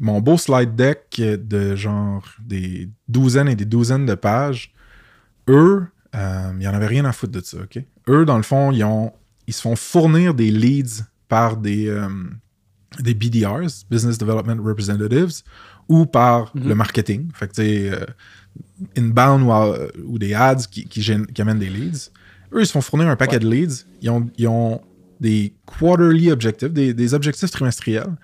Mon beau slide deck de genre des douzaines et des douzaines de pages, eux, euh, il n'y en avait rien à foutre de ça, OK? Eux, dans le fond, ils, ont, ils se font fournir des leads par des, euh, des BDRs, Business Development Representatives, ou par le marketing. Fait que, tu sais, euh, inbound ou, ou des ads qui, qui, gênent- qui amènent des leads. Eux, ils se font fournir un paquet de leads. Ils ont, ils ont des quarterly objectives, des, des objectifs trimestriels.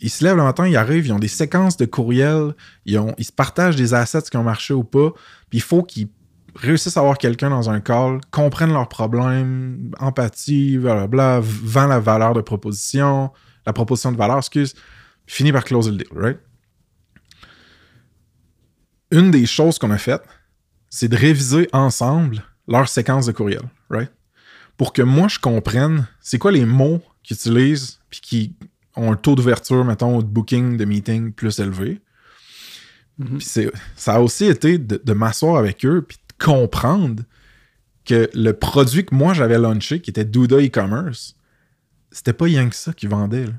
Ils se lèvent le matin, ils arrivent, ils ont des séquences de courriels, ils, ont, ils se partagent des assets qui ont marché ou pas. Puis il faut qu'ils réussissent à avoir quelqu'un dans un call, comprennent leurs problèmes, empathie, blablabla, vend la valeur de proposition, la proposition de valeur, excuse, finit par closer le deal, right? Une des choses qu'on a faites, c'est de réviser ensemble leur séquence de courriel, right? Pour que moi, je comprenne c'est quoi les mots qu'ils utilisent puis qui ont un taux d'ouverture, mettons, de booking de meeting plus élevé. Puis c'est- ça a aussi été de, de m'asseoir avec eux puis de comprendre que le produit que moi j'avais launché, qui était Douda e-commerce, c'était pas rien que ça qu'ils vendaient. là.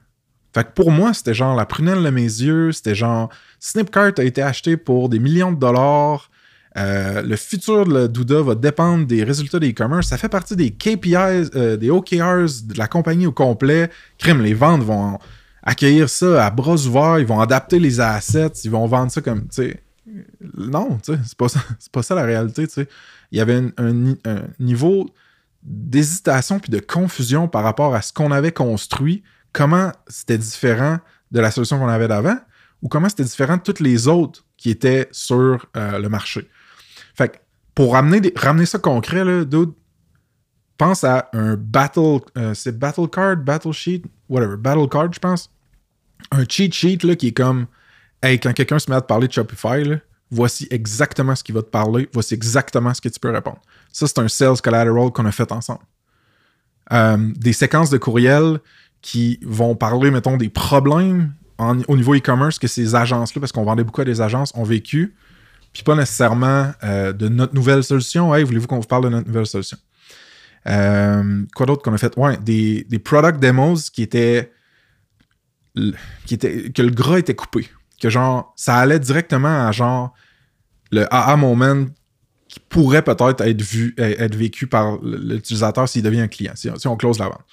Fait que pour moi, c'était genre la prunelle de mes yeux, c'était genre Snipcart a été acheté pour des millions de dollars. euh, le futur de la Douda va dépendre des résultats des e-commerce. Ça fait partie des KPIs, euh, des OKRs de la compagnie au complet. Crime, les ventes vont accueillir ça à bras ouverts, ils vont adapter les assets, ils vont vendre ça comme, non, tu sais, c'est pas ça, *laughs* pas ça la réalité. Il y avait un, un niveau d'hésitation puis de confusion par rapport à ce qu'on avait construit, comment c'était différent de la solution qu'on avait d'avant ou comment c'était différent de toutes les autres qui étaient sur euh, le marché. Fait que pour ramener, ramener ça concret, là, dude, pense à un battle, euh, c'est battle card, battle sheet, whatever, battle card, je pense. Un cheat sheet là, qui est comme, hey, quand quelqu'un se met à te parler de Shopify, voici exactement ce qu'il va te parler, voici exactement ce que tu peux répondre. Ça, c'est un sales collateral qu'on a fait ensemble. Euh, des séquences de courriels qui vont parler, mettons, des problèmes au niveau e-commerce que ces agences-là, parce qu'on vendait beaucoup à des agences, ont vécu, puis pas nécessairement euh, de notre nouvelle solution. Hey, voulez-vous qu'on vous parle de notre nouvelle solution? Euh, quoi d'autre qu'on a fait? Ouais, des, des product demos qui étaient, qui étaient. que le gras était coupé. Que genre, ça allait directement à genre le AA moment qui pourrait peut-être être vu, être vécu par l'utilisateur s'il devient un client, si on close la vente.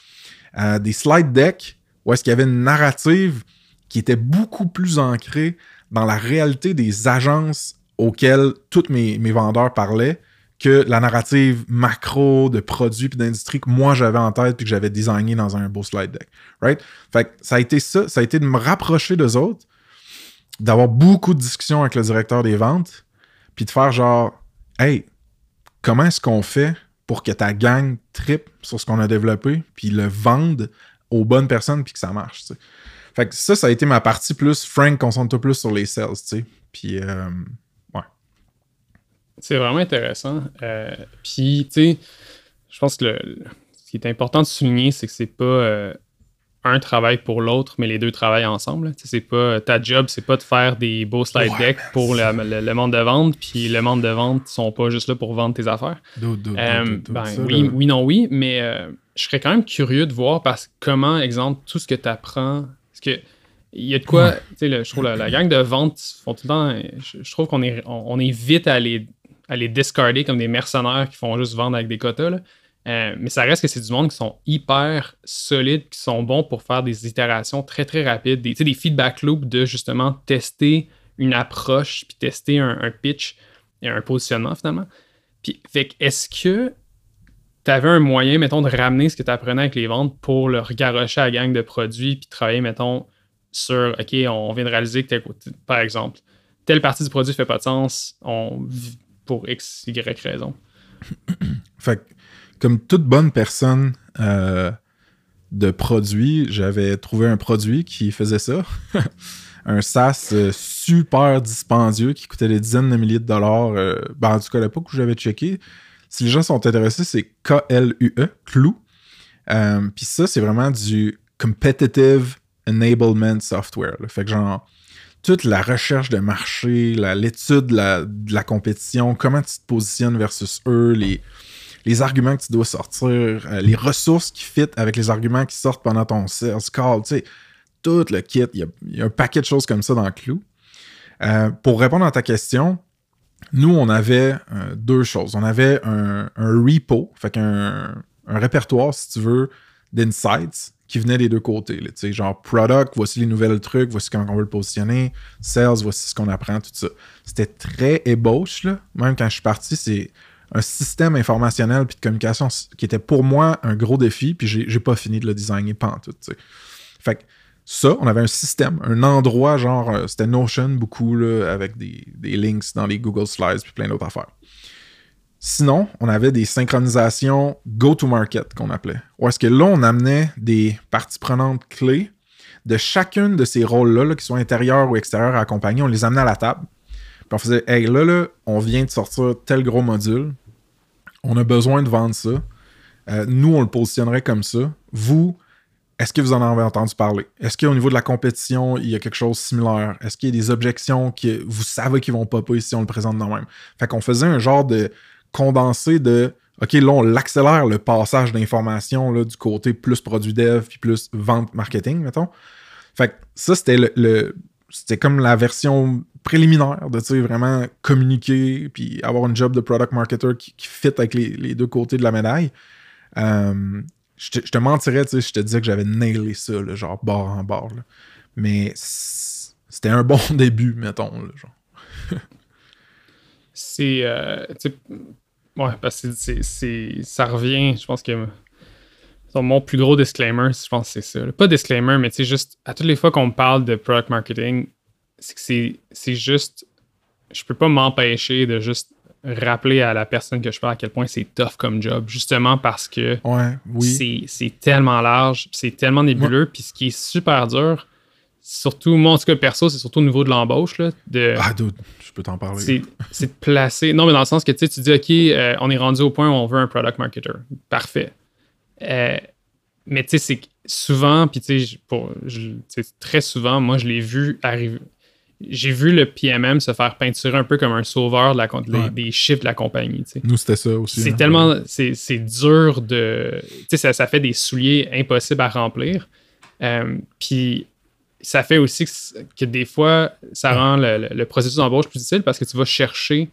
Des slide decks où est-ce qu'il y avait une narrative qui était beaucoup plus ancrée dans la réalité des agences auxquelles tous mes, mes vendeurs parlaient que la narrative macro de produits puis d'industrie que moi j'avais en tête puis que j'avais designé dans un beau slide deck. Right? Fait que ça a été ça, ça a été de me rapprocher d'eux autres, d'avoir beaucoup de discussions avec le directeur des ventes, puis de faire genre Hey, comment est-ce qu'on fait pour que ta gang tripe sur ce qu'on a développé, puis le vende aux bonnes personnes, puis que ça marche. Fait que ça, ça a été ma partie plus Frank, concentre-toi plus sur les sales, tu sais. Puis, euh, ouais. C'est vraiment intéressant. Euh, Puis, tu sais, je pense que le- ce qui est important de souligner, c'est que c'est pas euh, un travail pour l'autre, mais les deux travaillent ensemble. C'est pas ta job, c'est pas de faire des beaux slide Ouais, decks pour le, le- le monde de vente, puis le monde de vente sont pas juste là pour vendre tes affaires. Euh, ben, ça, oui, non, oui, mais euh, je serais quand même curieux de voir parce comment, exemple, tout ce que tu apprends. Parce que il y a de quoi, tu sais, je trouve la, la gang de vente font tout le temps. euh, Je, je trouve qu'on est, on, on est vite à les, à les discarder comme des mercenaires qui font juste vendre avec des quotas. là. Euh, mais ça reste que c'est du monde qui sont hyper solides, qui sont bons pour faire des itérations très très rapides, des, des feedback loops de justement tester une approche, puis tester un, pitch et un positionnement finalement. Puis, fait est-ce que tu avais un moyen, mettons, de ramener ce que tu apprenais avec les ventes pour le regarrocher à la gang de produits, puis travailler, mettons, sur, OK, on vient de réaliser que, par exemple, telle partie du produit fait pas de sens, on pour X, Y raison? Fait que, comme toute bonne personne euh, de produit, j'avais trouvé un produit qui faisait ça. *laughs* un SaaS euh, super dispendieux qui coûtait des dizaines de milliers de dollars. euh, ben, en tout cas, à l'époque où j'avais checké, Si les gens sont intéressés, c'est K-L-U-E, Clou. Puis ça, c'est vraiment du Competitive Enablement Software. là. Fait que genre, toute la recherche de marché, l'étude de la, la compétition, comment tu te positionnes versus eux, les, les arguments que tu dois sortir, euh, les ressources qui fit avec les arguments qui sortent pendant ton sales call, tu sais, tout le kit. Il y a, un paquet de choses comme ça dans Clou. Euh, pour répondre à ta question, nous, on avait euh, deux choses. On avait un, repo, fait un répertoire, si tu veux, d'insights qui venaient des deux côtés. Tu sais, genre product, voici les nouvelles trucs, voici comment on veut le positionner. Sales, voici ce qu'on apprend, tout ça. C'était très ébauche, là. Même quand je suis parti, c'est un système informationnel puis de communication qui était pour moi un gros défi, puis j'ai pas fini de le designer pas en tout. Fait que ça, on avait un système, un endroit, genre, euh, c'était Notion beaucoup, là, avec des, des links dans les Google Slides puis plein d'autres affaires. Sinon, on avait des synchronisations go-to-market qu'on appelait. Où est-ce que là, on amenait des parties prenantes clés de chacune de ces rôles-là, là, qui soient intérieurs ou extérieurs à la compagnie, on les amenait à la table. Puis on faisait, hey, là, là, on vient de sortir tel gros module. On a besoin de vendre ça. Euh, nous, on le positionnerait comme ça. Vous, est-ce que vous en avez entendu parler? Est-ce qu'au niveau de la compétition, il y a quelque chose de similaire? Est-ce qu'il y a des objections que vous savez qu'ils vont popper si on le présente de même? Fait qu'on faisait un genre de condensé de OK, là, on l'accélère le passage d'informations du côté plus produit dev puis plus vente marketing, mettons. Fait que ça, c'était le- c'était comme la version préliminaire de vraiment communiquer puis avoir une job de product marketer qui, fit avec les, deux côtés de la médaille. Euh, je te, je te mentirais, je te disais que j'avais nailé ça, là, genre bord en bord. Mais c'était un bon *laughs* début, mettons. Genre. C'est. euh, ouais, parce que c'est- ça revient, je pense que. Mon plus gros disclaimer, je pense que c'est ça. Pas disclaimer, mais tu sais, juste à toutes les fois qu'on me parle de product marketing, c'est que c'est- c'est juste. Je peux pas m'empêcher de juste rappeler à la personne que je parle à quel point c'est tough comme job, justement parce que Ouais, oui. c'est c'est tellement large, c'est tellement nébuleux, puis ce qui est super dur, surtout, moi en tout cas perso, c'est surtout au niveau de l'embauche, là, de, Ah, dude, je peux t'en parler. c'est c'est de placer. Non, mais dans le sens que tu dis, OK, euh, on est rendu au point où on veut un product marketer. Parfait. Euh, mais tu sais, c'est souvent, puis tu sais, très souvent, moi, je l'ai vu arriver. J'ai vu le PMM se faire peinturer un peu comme un sauveur de la, com- des- chiffres de la compagnie. tu sais. Nous, c'était ça aussi. C'est hein. tellement. C'est c'est dur de. Tu sais, ça, ça fait des souliers impossibles à remplir. Euh, Puis ça fait aussi que, des fois, ça rend le, le- le processus d'embauche plus difficile parce que tu vas chercher.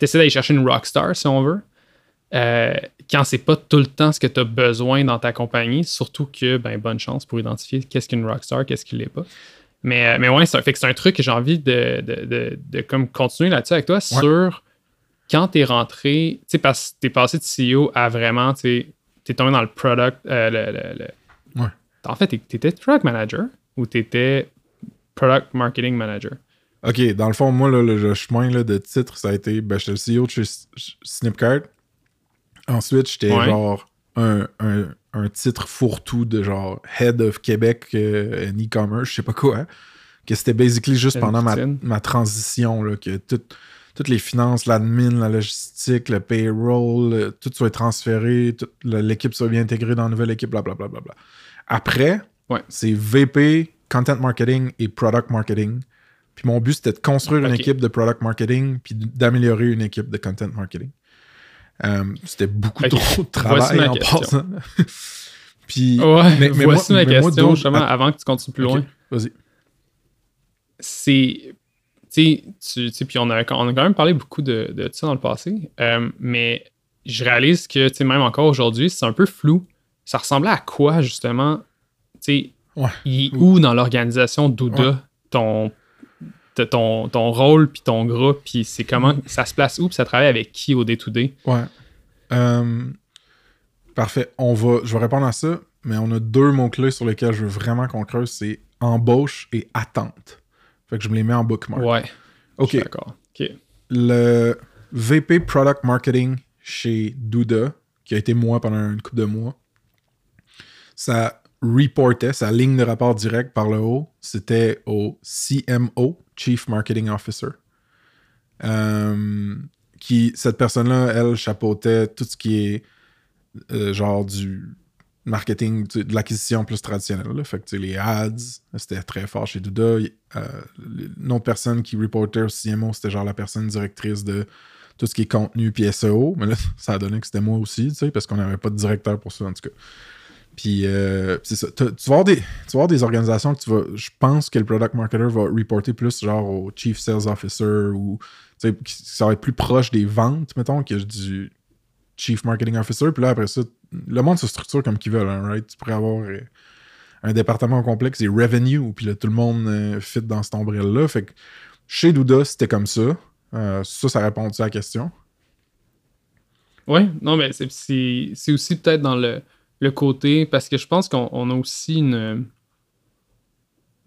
Tu essaies d'aller chercher une rockstar, si on veut. Euh, quand c'est pas tout le temps ce que tu as besoin dans ta compagnie, surtout que, ben, bonne chance pour identifier qu'est-ce qu'une rockstar, qu'est-ce qui l'est pas. Mais, euh, mais ouais, c'est un, fait que c'est un truc que j'ai envie de, de, de- de comme continuer là-dessus avec toi sur quand tu es rentré, tu sais, parce que tu es passé de CEO à vraiment, tu t'es tombé dans le product. euh, le, le- le- Ouais. En fait, tu étais product manager ou tu étais product marketing manager? Ok, dans le fond, moi, là, le, chemin là, de titre, ça a été. Ben, j'étais le CEO de chez Snipcart. Ensuite, j'étais Ouais. genre un, un- un titre fourre-tout de genre Head of Québec euh, e-commerce, je sais pas quoi. Que c'était basically juste pendant ma, transition, là, que tout- toutes les finances, l'admin, la logistique, le payroll, euh, tout soit transféré, l'équipe soit bien intégrée dans la nouvelle équipe, blablabla. Bla, bla, bla. Après, Ouais. c'est VP, Content Marketing et Product Marketing. Puis mon but, c'était de construire une équipe de Product Marketing puis d'améliorer une équipe de Content Marketing. Euh, c'était beaucoup trop de travail en passant. *laughs* puis, Ouais, mais- mais voici moi- ma mais question, justement, Ah, avant que tu continues plus loin. Vas-y. c'est. Tu sais, puis on a, on a quand même parlé beaucoup de, de ça dans le passé, euh, mais je réalise que, tu sais, même encore aujourd'hui, c'est un peu flou. Ça ressemblait à quoi, justement? Tu sais, Ouais. il est où dans l'organisation d'Ouda, Ouais. ton, ton, ton rôle, puis ton groupe, puis c'est comment, ça se place où, puis ça travaille avec qui au day-to-day? Ouais. Euh, parfait. On va, je vais répondre à ça, mais on a deux mots-clés sur lesquels je veux vraiment qu'on creuse, c'est embauche et attente. Fait que je me les mets en bookmark. Ouais. OK. D'accord. OK. Le VP Product Marketing chez Douda, qui a été moi pendant une couple de mois, ça reportait, sa ligne de rapport direct par le haut, c'était au CMO, Chief Marketing Officer, euh, qui, cette personne-là, elle, chapeautait tout ce qui est euh, genre du marketing, de l'acquisition plus traditionnelle. Fait que les ads, c'était très fort chez Douda. Y- euh, une autre personne qui reportait au CMO, c'était genre la personne directrice de tout ce qui est contenu puis SEO. Mais là, *laughs* ça a donné que c'était moi aussi, parce qu'on n'avait pas de directeur pour ça, en tout cas. Puis, euh, c'est ça. Tu vas, avoir des, tu des organisations que tu vas. Je pense que le product marketer va reporter plus genre au chief sales officer ou. ça va être plus proche des ventes, mettons, que du chief marketing officer. Puis là, après ça, le monde se structure comme qu'ils veulent, hein, right? Tu pourrais avoir euh, un département complexe et revenue, puis là, tout le monde euh, fit dans cette ombrelle-là. Fait que chez Douda, c'était comme ça. Ça, ça répond à la question? Ouais, non, mais c'est aussi peut-être dans le, le côté, parce que je pense qu'on on a aussi une.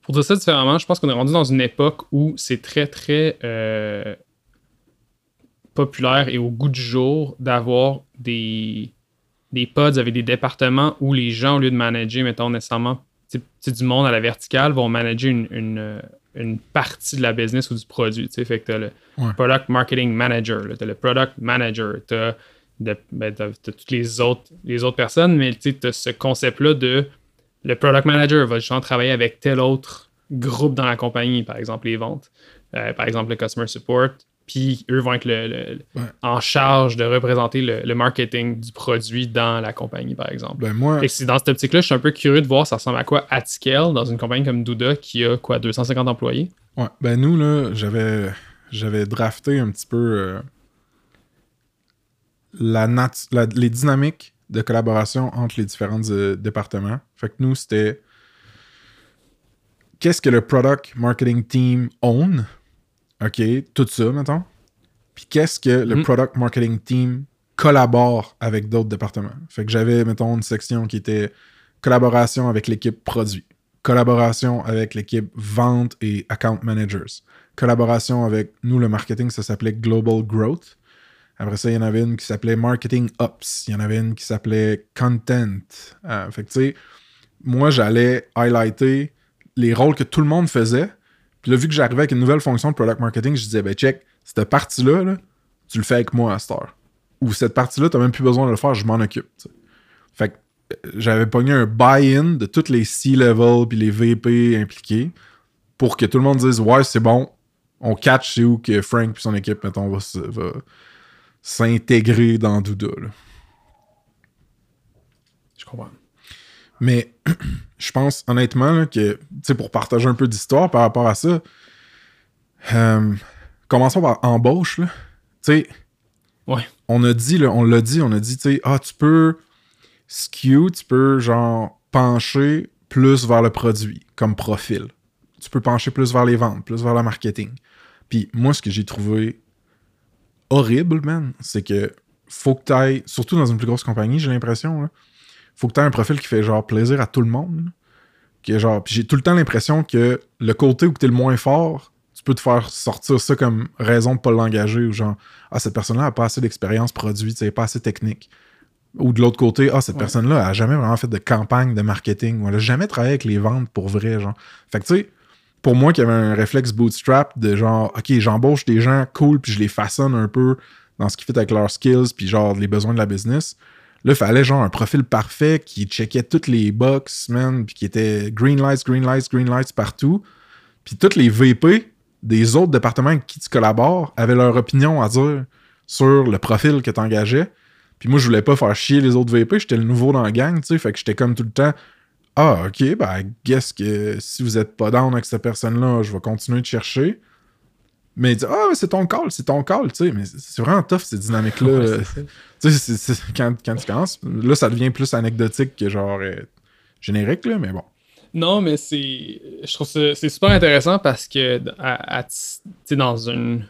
Pour dire ça différemment, je pense qu'on est rendu dans une époque où c'est très, très euh, populaire et au goût du jour d'avoir des, des pods avec des départements où les gens, au lieu de manager, mettons, nécessairement tu tu du monde à la verticale, vont manager une, une, une partie de la business ou du produit. tu sais. Fait que t'as le Ouais. product marketing manager, t'as le product manager, t'as de- ben, t'as toutes les autres, les autres personnes, mais tu as ce concept-là de le product manager va justement travailler avec tel autre groupe dans la compagnie, par exemple les ventes, euh, par exemple le customer support, puis eux vont être le- le- Ouais. en charge de représenter le, le marketing du produit dans la compagnie, par exemple. Ben moi, que c'est dans cette optique-là, je suis un peu curieux de voir ça ressemble à quoi at scale dans une compagnie comme Douda qui a quoi 250 employés? Ouais, ben nous, là, j'avais, j'avais drafté un petit peu euh, la nat- la- les dynamiques de collaboration entre les différents euh, départements. Fait que nous, c'était qu'est-ce que le product marketing team own? OK, tout ça, mettons. Puis qu'est-ce que le Mhm. product marketing team collabore avec d'autres départements? Fait que j'avais, mettons, une section qui était collaboration avec l'équipe produit, collaboration avec l'équipe vente et account managers, collaboration avec nous, le marketing, ça s'appelait Global Growth. Après ça, il y en avait une qui s'appelait Marketing Ops. Il y en avait une qui s'appelait Content. Euh, fait que, tu sais, moi, j'allais highlighter les rôles que tout le monde faisait. Puis là, vu que j'arrivais avec une nouvelle fonction de product marketing, je disais, ben, check, cette partie-là, là, tu le fais avec moi à cette heure. Ou cette partie-là, t'as même plus besoin de le faire, je m'en occupe. Fait que euh, j'avais pogné un buy-in de tous les C-level puis les VP impliqués pour que tout le monde dise, ouais, c'est bon, on catch c'est où que Frank puis son équipe, mettons, va, va s'intégrer dans Douda. là. Je comprends. Mais *clears throat* je pense honnêtement là, que, tu sais, pour partager un peu d'histoire par rapport à ça, euh, commençons par embauche. là. Tu sais, Ouais. on a dit, là, on l'a dit, on a dit, tu sais, ah, tu peux skew, tu peux genre pencher plus vers le produit comme profil. Tu peux pencher plus vers les ventes, plus vers le marketing. Puis moi, ce que j'ai trouvé horrible, man, c'est que faut que tu ailles, surtout dans une plus grosse compagnie, j'ai l'impression, là, faut que tu aies un profil qui fait genre plaisir à tout le monde. Que genre, puis j'ai tout le temps l'impression que le côté où tu es le moins fort, tu peux te faire sortir ça comme raison de pas l'engager ou genre, ah, cette personne-là a pas assez d'expérience produit, c'est pas assez technique. Ou de l'autre côté, ah, cette Ouais. personne-là a jamais vraiment fait de campagne de marketing ou elle a jamais travaillé avec les ventes pour vrai, genre. Fait que tu sais, pour moi qui avait un réflexe bootstrap de genre, ok, j'embauche des gens cool puis je les façonne un peu dans ce qui fait avec leurs skills puis genre les besoins de la business. Là, il fallait genre un profil parfait qui checkait toutes les box, man, puis qui était green lights, green lights, green lights partout. Puis toutes les VP des autres départements avec qui tu collabores avaient leur opinion à dire sur le profil que tu engageais. Puis moi, je voulais pas faire chier les autres VP, j'étais le nouveau dans la gang, tu sais, fait que j'étais comme tout le temps Ah, ok, ben, guess que si vous êtes pas down avec cette personne-là, je vais continuer de chercher. Mais il dit, ah, c'est ton call, c'est ton call, tu sais, mais c'est vraiment tough, ces dynamiques-là. Tu sais, quand, quand tu commences, là, ça devient plus anecdotique que genre euh, générique, là, mais bon. Non, mais c'est. Je trouve ça c'est super intéressant parce que à, à- tu sais, dans une.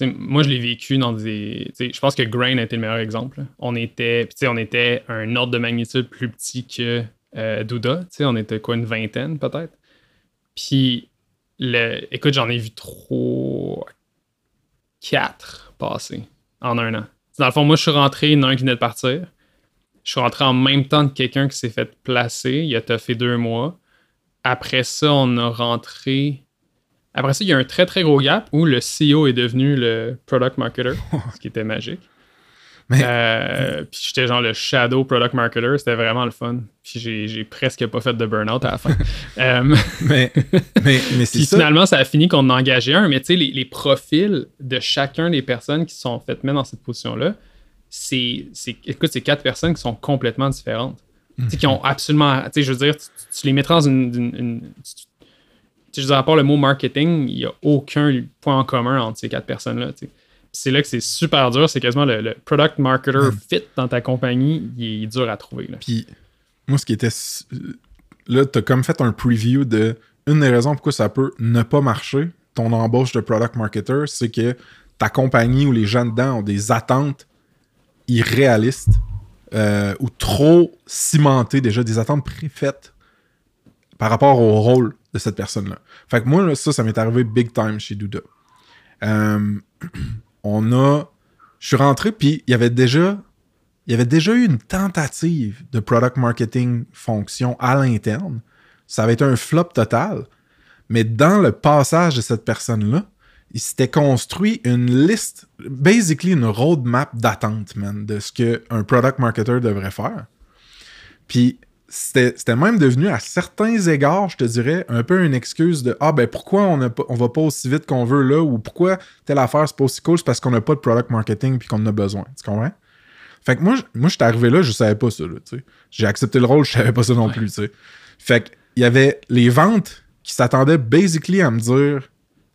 moi, je l'ai vécu dans des. Je pense que Grain a été le meilleur exemple. On était, puis tu sais, on était un ordre de magnitude plus petit que euh, Douda. tu sais, On était quoi, une vingtaine peut-être. Puis, le, écoute, j'en ai vu trois, quatre passer en un an. Dans le fond, moi, je suis rentré, il y en a un qui venait de partir. Je suis rentré en même temps que quelqu'un qui s'est fait placer. Il a fait deux mois. Après ça, on a rentré Après ça, il y a un très très gros gap où le CEO est devenu le product marketer, *laughs* ce qui était magique. Mais- Euh, puis j'étais genre le shadow product marketer, c'était vraiment le fun. Puis j'ai, j'ai presque pas fait de burn-out à la fin. *laughs* Euh, Mais, mais, mais c'est puis ça. finalement, ça a fini qu'on en a engagé un, mais tu sais, les, les profils de chacun des personnes qui sont faites mettre dans cette position-là, c'est, c'est, écoute, c'est quatre personnes qui sont complètement différentes. Tu sais, qui ont absolument. Tu sais, je veux dire, tu, tu les mettras dans une. une- une- tu- je veux dire, à part le mot marketing, il n'y a aucun point en commun entre ces quatre personnes-là. tu sais. Puis C'est là que c'est super dur, c'est quasiment le, le product marketer fit dans ta compagnie, il est dur à trouver. Là. Puis, moi, ce qui était. Là, t'as comme fait un preview de. Une des raisons pourquoi ça peut ne pas marcher, ton embauche de product marketer, c'est que ta compagnie ou les gens dedans ont des attentes irréalistes euh, ou trop cimentées déjà, des attentes préfaites par rapport au rôle de cette personne-là. Fait que moi, là, ça, ça m'est arrivé big time chez Douda. Euh, *clears throat* on a. Je suis rentré, puis il y avait déjà eu une tentative de product marketing fonction à l'interne. Ça avait été un flop total. Mais dans le passage de cette personne-là, il s'était construit une liste, basically une roadmap d'attente, man, de ce qu'un product marketer devrait faire. Puis c'était c'était même devenu à certains égards, je te dirais, un peu une excuse de Ah ben pourquoi on, a on va pas aussi vite qu'on veut là ou pourquoi telle affaire c'est pas aussi cool, c'est parce qu'on n'a pas de product marketing puis qu'on en a besoin. Tu comprends? Fait que moi, je- moi, j'étais arrivé là, je savais pas ça, là, tu sais. J'ai accepté le rôle, je savais pas ça non plus, tu sais. Fait que, il y avait les ventes qui s'attendaient basically à me dire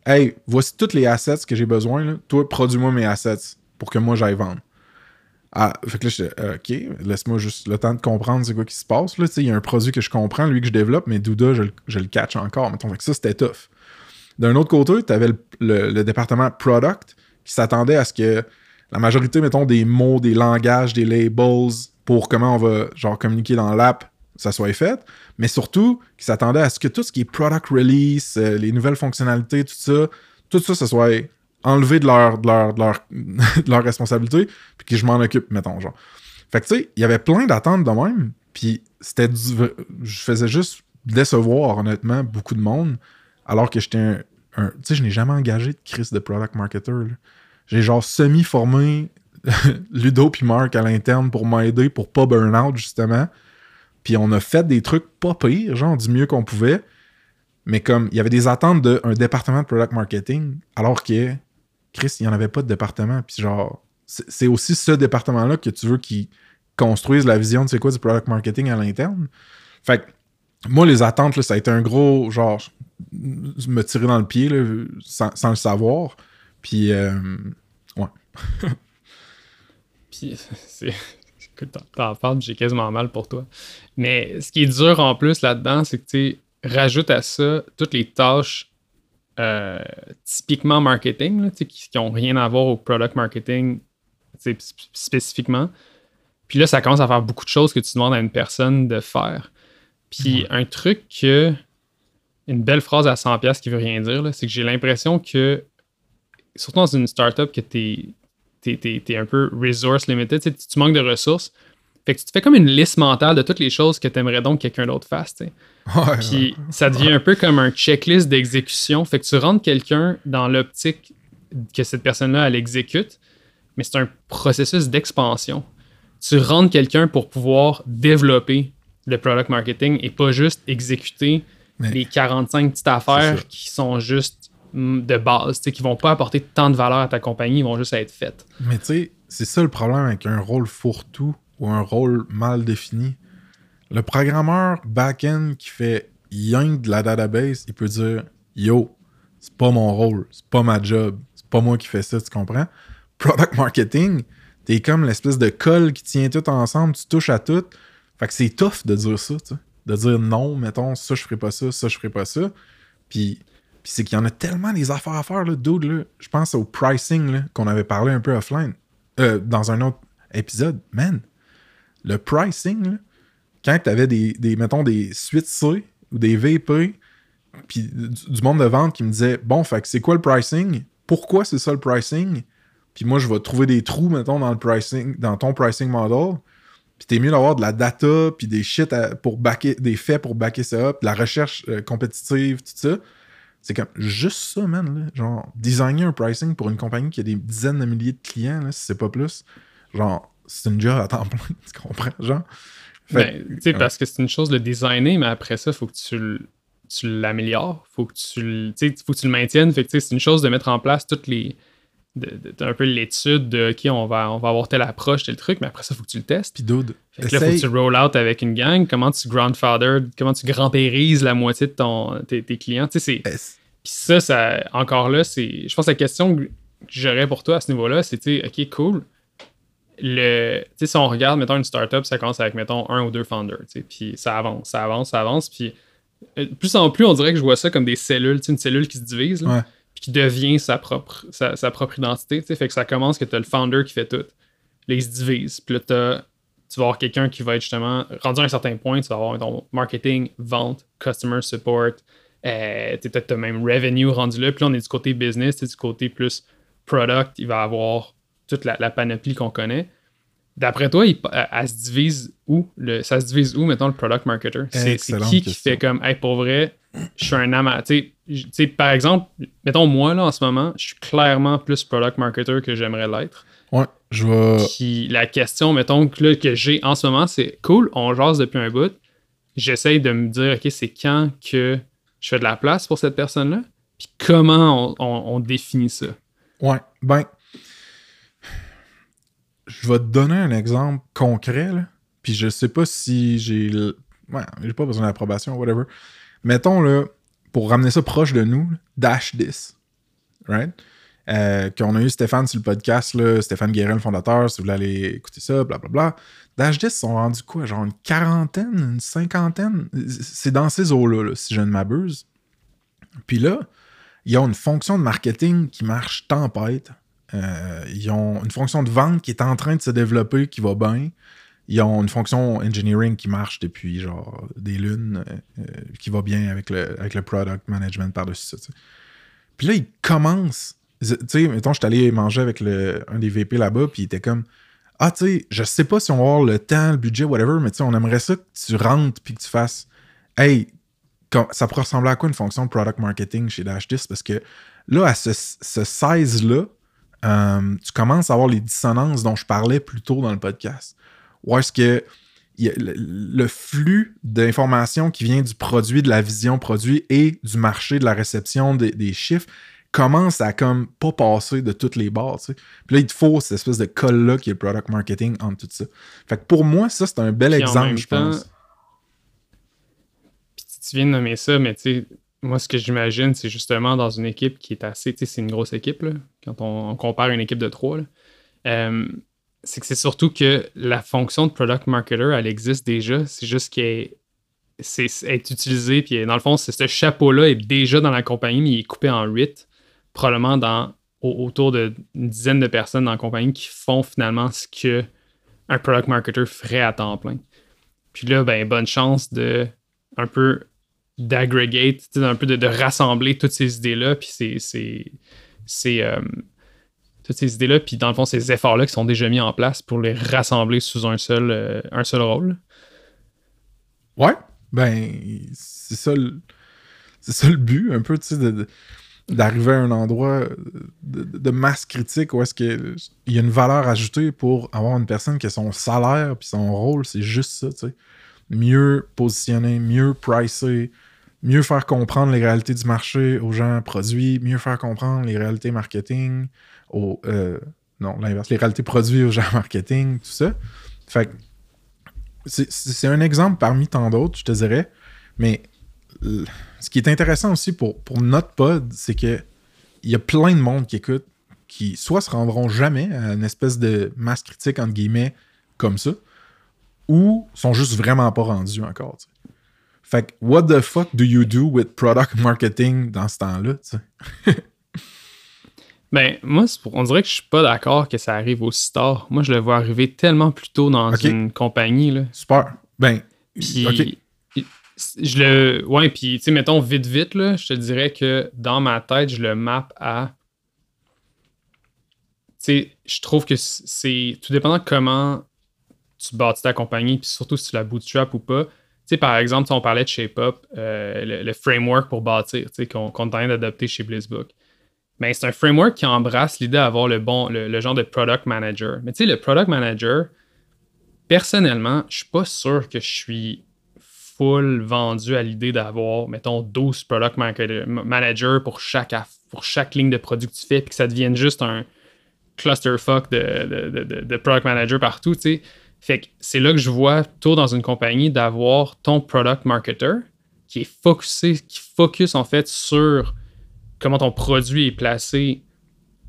Hey, voici toutes les assets que j'ai besoin, là. Toi, produis-moi mes assets pour que moi j'aille vendre. Ah, fait que là, j'étais euh, OK, laisse-moi juste le temps de comprendre c'est quoi qui se passe, là. Il y a un produit que je comprends, lui que je développe, mais Douda, je, je le catch encore. Mettons, fait que ça, c'était tough. D'un autre côté, tu avais le, le- le département product qui s'attendait à ce que la majorité, mettons, des mots, des langages, des labels pour comment on va genre communiquer dans l'app, ça soit fait. Mais surtout, qui s'attendait à ce que tout ce qui est product release, euh, les nouvelles fonctionnalités, tout ça, tout ça, ça soit enlevé de leur, de leur, de leur, *laughs* de leur responsabilité, puis que je m'en occupe, mettons, genre. Fait que, tu sais, il y avait plein d'attentes de même, puis c'était. Je faisais juste décevoir, honnêtement, beaucoup de monde, alors que j'étais un... tu sais, je n'ai jamais engagé de crise de product marketer. J'ai genre semi-formé *laughs* Ludo puis Marc à l'interne pour m'aider pour pas burn out, justement. Puis on a fait des trucs pas pires, genre du mieux qu'on pouvait. Mais comme il y avait des attentes d'un département de product marketing, alors que Chris, il n'y en avait pas de département. Puis genre, c'est aussi ce département-là que tu veux qu'il construise la vision de c'est quoi du product marketing à l'interne. Fait que moi, les attentes, ça a été un gros, genre, me tirer dans le pied, sans, le savoir. Puis, euh, ouais. *laughs* Puis, c'est. T'en- parles, j'ai quasiment mal pour toi. Mais ce qui est dur en plus là-dedans, c'est que tu sais, rajoute à ça toutes les tâches euh, typiquement marketing, là, qui n'ont rien à voir au product marketing spécifiquement. Puis là, ça commence à faire beaucoup de choses que tu demandes à une personne de faire. Puis un truc que. Une belle phrase à 100$ qui veut rien dire, c'est que j'ai l'impression que, surtout dans une startup, que tu t'es un peu resource limited, tu manques de ressources. Fait que tu te fais comme une liste mentale de toutes les choses que tu aimerais donc que quelqu'un d'autre fasse. Ouais, Puis ça devient un peu comme un checklist d'exécution. Fait que tu rentres quelqu'un dans l'optique que cette personne-là, elle exécute, mais c'est un processus d'expansion. Tu rentres quelqu'un pour pouvoir développer le product marketing et pas juste exécuter Mais- les 45 petites affaires qui sont juste mm, de base, qui vont pas apporter tant de valeur à ta compagnie, ils vont juste être faites. Mais tu sais, c'est ça le problème avec un rôle fourre-tout ou un rôle mal défini. Le programmeur back-end qui fait rien de la database, il peut dire Yo, c'est pas mon rôle, c'est pas ma job, c'est pas moi qui fais ça, tu comprends? Product marketing, t'es comme l'espèce de colle qui tient tout ensemble, tu touches à tout. Fait que c'est tough de dire ça, tu sais. De dire non, mettons, ça je ferai pas ça, ça je ferai pas ça. Puis, c'est qu'il y en a tellement des affaires à faire, là, dude. Je pense au pricing, qu'on avait parlé un peu offline, euh, dans un autre épisode. Man, le pricing, là, quand tu avais des, des, mettons, des suites C ou des VP, puis du, monde de vente qui me disait Bon, c'est quoi le pricing? Pourquoi c'est ça le pricing? Puis moi, je vais trouver des trous, mettons, dans le pricing, dans ton pricing model. Puis t'es mieux d'avoir de la data, puis des shit pour backer, des faits pour backer ça up, de la recherche euh, compétitive, tout ça. C'est comme juste ça, man. Là. Genre, designer un pricing pour une compagnie qui a des dizaines de milliers de clients, là, si c'est pas plus. Genre, c'est une job à temps plein, *laughs* tu comprends? Genre? Ben, tu sais, parce que c'est une chose de designer, mais après ça, il faut que tu, tu l'améliores. faut que tu faut que tu le maintiennes. Fait que, c'est une chose de mettre en place toutes les. De, un peu l'étude de OK, on va, on va avoir telle approche, tel truc, mais après ça, il faut que tu le testes. Puis dude, Fait que là, faut que tu roll out avec une gang. Comment tu grandfather, comment tu grand-périses la moitié de ton, tes, tes clients? Tu sais, c'est. Puis ça, ça, encore là, c'est. Je pense que la question que j'aurais pour toi à ce niveau-là, c'est, OK, cool. Le, si on regarde, mettons, une startup, ça commence avec, mettons, un ou deux founders, puis ça avance, ça avance, ça avance, puis euh, plus en plus, on dirait que je vois ça comme des cellules, une cellule qui se divise, là, Ouais. puis qui devient sa propre, sa, sa propre identité, fait que ça commence que tu as le founder qui fait tout. Là, il se divise, puis là, t'as- tu vas avoir quelqu'un qui va être justement, rendu à un certain point, tu vas avoir ton marketing, vente, customer support, euh, peut-être même revenue rendu là. Puis là, on est du côté business, du côté plus product. Il va avoir toute la, la panoplie qu'on connaît. D'après toi, il- elle, elle se divise où? Le, Ça se divise où, mettons, le product marketer? C'est qui qui fait comme, hey, pour vrai, je suis un amateur. Par exemple, mettons, moi, là, en ce moment, je suis clairement plus product marketer que j'aimerais l'être. Ouais, je vais. Puis la question, mettons, que, là, que j'ai en ce moment, c'est cool, on jase depuis un bout. J'essaye de me dire, OK, c'est quand que je fais de la place pour cette personne-là? Puis comment on, on- on définit ça? Ouais, ben. Je vais te donner un exemple concret. Puis je sais pas si j'ai. Ouais, j'ai pas besoin d'approbation, whatever. Mettons, là, pour ramener ça proche de nous, Dash 10. Right? Euh, qu'on a eu Stéphane sur le podcast, Stéphane Guérin, le fondateur, si vous voulez aller écouter ça, blablabla. Dash 10 sont rendus quoi? Genre une quarantaine, une cinquantaine? C'est dans ces eaux-là, là, si je ne m'abuse. Puis là, ils ont une fonction de marketing qui marche tempête. Euh, ils ont une fonction de vente qui est en train de se développer, qui va bien. Ils ont une fonction engineering qui marche depuis genre des lunes, euh, euh, qui va bien avec le, avec le product management par-dessus ça. Puis là, ils commencent. Tu sais, mettons, je suis allé manger avec le, un des VP là-bas, puis il était comme Ah, tu sais, je sais pas si on va avoir le temps, le budget, whatever, mais tu sais, on aimerait ça que tu rentres puis que tu fasses Hey, ça pourrait ressembler à quoi une fonction de product marketing chez Dash10? Parce que là, à ce, ce size-là, euh, tu commences à avoir les dissonances dont je parlais plus tôt dans le podcast. Où est-ce que le, flux d'informations qui vient du produit, de la vision produit et du marché, de la réception des, des chiffres commence à comme pas passer de toutes les barres. tu sais. Puis là, il te faut cette espèce de colle-là qui est le product marketing entre tout ça. Fait que pour moi, ça, c'est un bel Puis exemple, je temps, pense. Puis tu viens de nommer ça, mais tu sais, moi, ce que j'imagine, c'est justement dans une équipe qui est assez, tu sais, c'est une grosse équipe, quand on, compare une équipe de trois. Euh, c'est que c'est surtout que la fonction de product marketer, elle existe déjà. C'est juste qu'elle est, utilisée, puis dans le fond, ce chapeau-là est déjà dans la compagnie, mais il est coupé en huit, probablement dans au- autour d'une dizaine de personnes dans la compagnie qui font finalement ce que un product marketer ferait à temps plein. Puis là, ben, bonne chance de un peu d'aggregate, un peu de, de rassembler toutes ces idées-là, puis ces, euh, toutes ces idées-là, puis dans le fond, ces efforts-là qui sont déjà mis en place pour les rassembler sous un seul, euh, un seul rôle. Ouais, ben, c'est ça ça le but, un peu, tu sais, d'arriver à un endroit de, de masse critique où est-ce qu'il y a une valeur ajoutée pour avoir une personne qui a son salaire puis son rôle, c'est juste ça, tu sais. Mieux positionner, mieux pricer, mieux faire comprendre les réalités du marché aux gens produits, mieux faire comprendre les réalités marketing, aux, euh, non, l'inverse, les réalités produits aux gens *laughs* marketing, tout ça. Fait c'est- un exemple parmi tant d'autres, je te dirais. Mais ce qui est intéressant aussi pour, notre pod, c'est que il y a plein de monde qui écoute qui soit se rendront jamais à une espèce de masse critique, entre guillemets, comme ça, ou sont juste vraiment pas rendus encore. Fait que, what the fuck do you do with product marketing dans ce temps-là? Ben, moi, pour- on dirait que je suis pas d'accord que ça arrive aussi tard. Moi, je le vois arriver tellement plus tôt dans une compagnie, là. Super. Ben, Puis, ok. je le. Ouais, puis, tu sais, mettons, vite, vite, là, je te dirais que dans ma tête, je le map à. Tu sais, je trouve que c'est. Tout dépendant comment tu bâtis ta compagnie, puis surtout si tu la bootstrap ou pas, par exemple, on parlait de ShapeUp, euh, le, framework pour bâtir, qu'on qu'on est en d'adopter chez Blizzbook. Mais c'est un framework qui embrasse l'idée d'avoir le bon, le, genre de product manager. Mais tu le product manager, personnellement, je suis pas sûr que je suis full vendu à l'idée d'avoir, mettons, 12 product managers pour chaque, pour chaque ligne de produit que tu fais, puis que ça devienne juste un clusterfuck de, de, product manager partout. Fait que c'est là que je vois, tour dans une compagnie, d'avoir ton product marketer qui est focusé, qui focus en fait sur comment ton produit est placé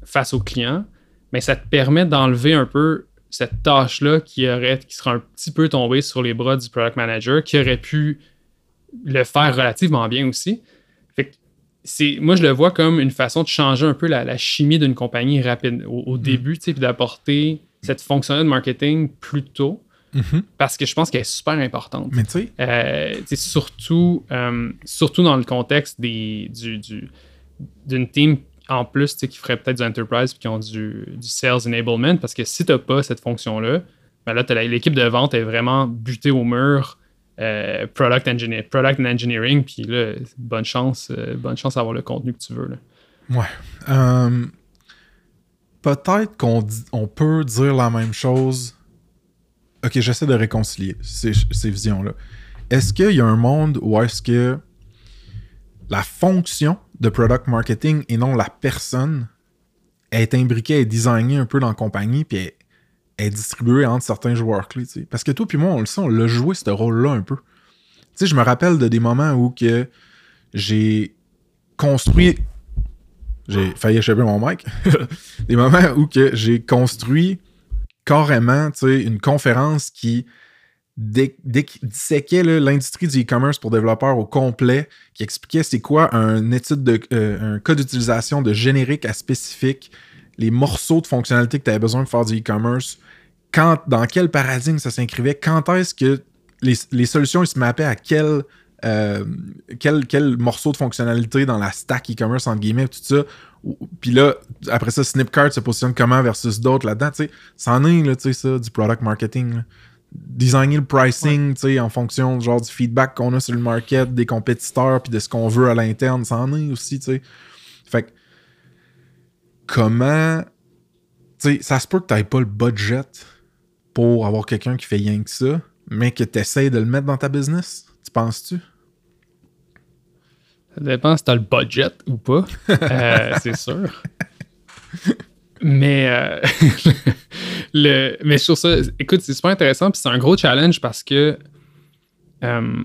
face au client, mais ça te permet d'enlever un peu cette tâche-là qui aurait, qui sera un petit peu tombée sur les bras du product manager, qui aurait pu le faire relativement bien aussi. Fait que c'est, moi, je le vois comme une façon de changer un peu la, la chimie d'une compagnie rapide au, au début, tu sais, puis d'apporter cette fonctionnalité de marketing plus tôt, Mhm. parce que je pense qu'elle est super importante. Mais tu sais, Euh, surtout, euh, surtout dans le contexte des, du, du- d'une team en plus qui ferait peut-être du enterprise puis qui ont du, du sales enablement parce que si tu n'as pas cette fonction-là, ben là, l'équipe de vente est vraiment butée au mur. euh, product, engineer, product and engineering, puis là, bonne chance, euh, bonne chance d'avoir le contenu que tu veux. Là. Ouais. Peut-être qu'on peut dire la même chose. Ok, j'essaie de réconcilier ces, visions-là. Est-ce qu'il y a un monde où est-ce que la fonction de product marketing et non la personne est imbriquée, est designée un peu dans la compagnie, puis est, distribuée entre certains joueurs clés? Parce que toi puis moi, on le sait, on l'a joué ce rôle-là un peu. Sais, je me rappelle de des moments où que j'ai construit j'ai failli échapper mon mic. *laughs* des moments où que j'ai construit carrément une conférence qui disséquait l'industrie du e-commerce pour développeurs au complet, qui expliquait c'est quoi un étude de euh, un cas d'utilisation de générique à spécifique, les morceaux de fonctionnalités que tu avais besoin de faire du e-commerce, quand, dans quel paradigme ça s'inscrivait, quand est-ce que les, les solutions se mappaient à quel, euh, quel, quel morceau de fonctionnalité dans la stack e-commerce, entre guillemets, tout ça. Puis là, après ça, Snipcart se positionne comment versus d'autres là-dedans, tu sais. C'en est, là, tu sais, ça, du product marketing, là. Designer le pricing, tu sais, en fonction genre du feedback qu'on a sur le market, des compétiteurs, puis de ce qu'on veut à l'interne, c'en est aussi, tu sais. Fait que, comment... Tu sais, ça se peut que t'aies pas le budget pour avoir quelqu'un qui fait rien que ça, mais que tu essaies de le mettre dans ta business? Tu penses-tu? Ça dépend si tu as le budget ou pas. *laughs* Euh, c'est sûr. Mais, euh, *laughs* le, mais sur ça, écoute, c'est super intéressant. Puis c'est un gros challenge parce que euh,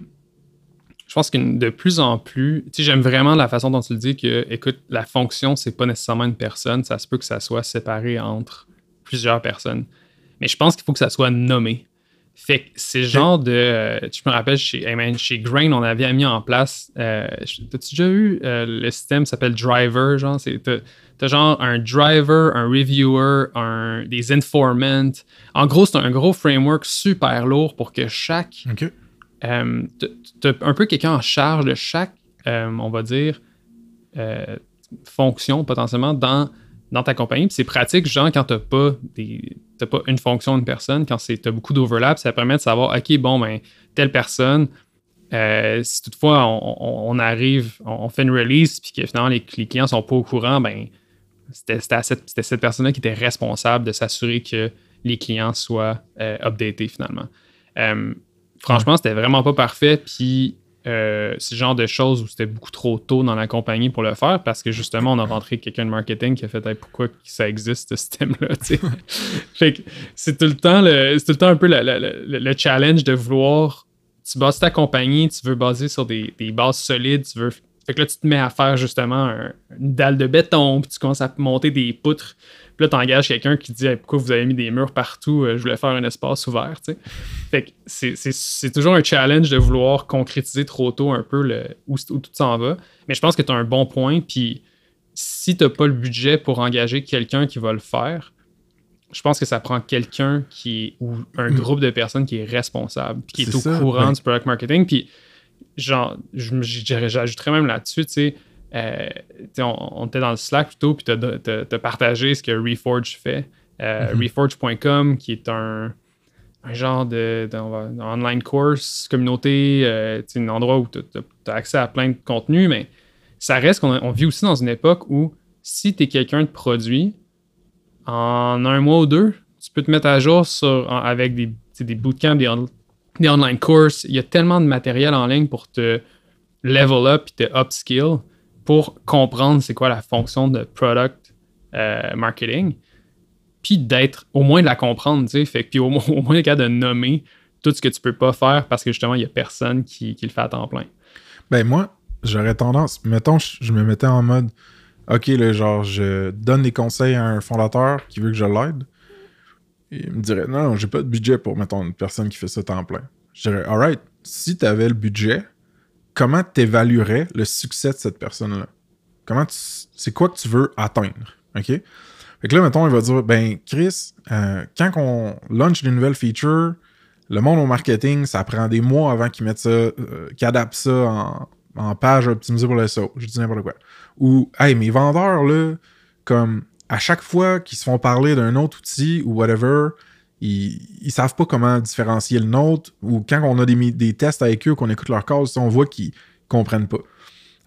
je pense que de plus en plus, tu sais, j'aime vraiment la façon dont tu le dis que, écoute, la fonction, c'est pas nécessairement une personne. Ça se peut que ça soit séparé entre plusieurs personnes. Mais je pense qu'il faut que ça soit nommé. Fait que c'est le genre de. euh, je me rappelle, chez, hey man, chez Grain, on avait mis en place. Euh, T'as-tu déjà eu euh, le système s'appelle Driver? Genre, c'est. t'as- genre un driver, un reviewer, un, des informants. En gros, c'est un gros framework super lourd pour que chaque. Euh, t'as- un peu quelqu'un en charge de chaque, euh, on va dire, euh, fonction potentiellement dans, dans ta compagnie. C'est pratique, genre, quand t'as pas des. T'as pas une fonction, une personne, quand c'est- t'as beaucoup d'overlap, ça permet de savoir, OK, bon, ben, telle personne, euh, si toutefois on, arrive, on, fait une release, puis que finalement les, les clients sont pas au courant, ben, c'était c'était à cette, c'était cette personne-là qui était responsable de s'assurer que les clients soient euh, updatés finalement. Euh, franchement, c'était vraiment pas parfait, puis euh, le genre de choses où c'était beaucoup trop tôt dans la compagnie pour le faire parce que justement, on a rentré quelqu'un de marketing qui a fait Hey, pourquoi ça existe ce système-là. *laughs* fait que c'est tout le temps le, c'est tout le temps un peu la- la- la- le, le challenge de vouloir. Tu bases ta compagnie, tu veux baser sur des, des bases solides, tu veux. Fait que là, tu te mets à faire justement un- une dalle de béton, puis tu commences à monter des poutres. Puis là, tu engages quelqu'un qui dit Hey, pourquoi vous avez mis des murs partout, Euh, je voulais faire un espace ouvert. tu sais. Fait que c'est- c'est c'est toujours un challenge de vouloir concrétiser trop tôt un peu le, où, où tout s'en va. Mais je pense que tu as un bon point. Puis si tu n'as pas le budget pour engager quelqu'un qui va le faire, je pense que ça prend quelqu'un qui est, ou un groupe de personnes qui est responsable, puis qui est, Mm. Au ça, courant du product marketing. Puis genre, j'ajouterais même là-dessus, tu sais. Euh, on, on était dans le Slack plutôt, puis tu as, partagé ce que Reforge fait. Euh, Mhm. Reforge.com, qui est un, un genre de, de- on va- online course, communauté, euh, un endroit où tu as accès à plein de contenus, mais ça reste qu'on on vit aussi dans une époque où si tu es quelqu'un de produit, en un mois ou deux, tu peux te mettre à jour sur, en- avec des, des bootcamps, des, on- des online courses. Il y a tellement de matériel en ligne pour te level up et te upskill pour comprendre c'est quoi la fonction de product euh, marketing. Puis d'être, au moins de la comprendre, tu sais. Fait puis au, au moins, le cas de nommer tout ce que tu peux pas faire parce que justement, il y a personne qui, qui le fait à temps plein. Ben moi, j'aurais tendance, mettons, je, me mettais en mode, ok, là, genre, je donne des conseils à un fondateur qui veut que je l'aide. Il me dirait, non, j'ai pas de budget pour, mettons, une personne qui fait ça temps plein. Je dirais, alright, si tu avais le budget, comment tu évaluerais le succès de cette personne-là? Comment c'est quoi que tu veux atteindre? OK? Fait que là, mettons, il va dire, ben, Chris, euh, quand on launch des nouvelles features, le monde au marketing, ça prend des mois avant qu'ils mettent ça, euh, qu'ils adaptent ça en, en page optimisée pour le SEO. Je dis n'importe quoi. Ou, hey, mes vendeurs, là, comme à chaque fois qu'ils se font parler d'un autre outil ou whatever, ils, ils savent pas comment différencier le nôtre. Ou quand on a des, tests avec eux, qu'on écoute leurs calls, on voit qu'ils comprennent pas.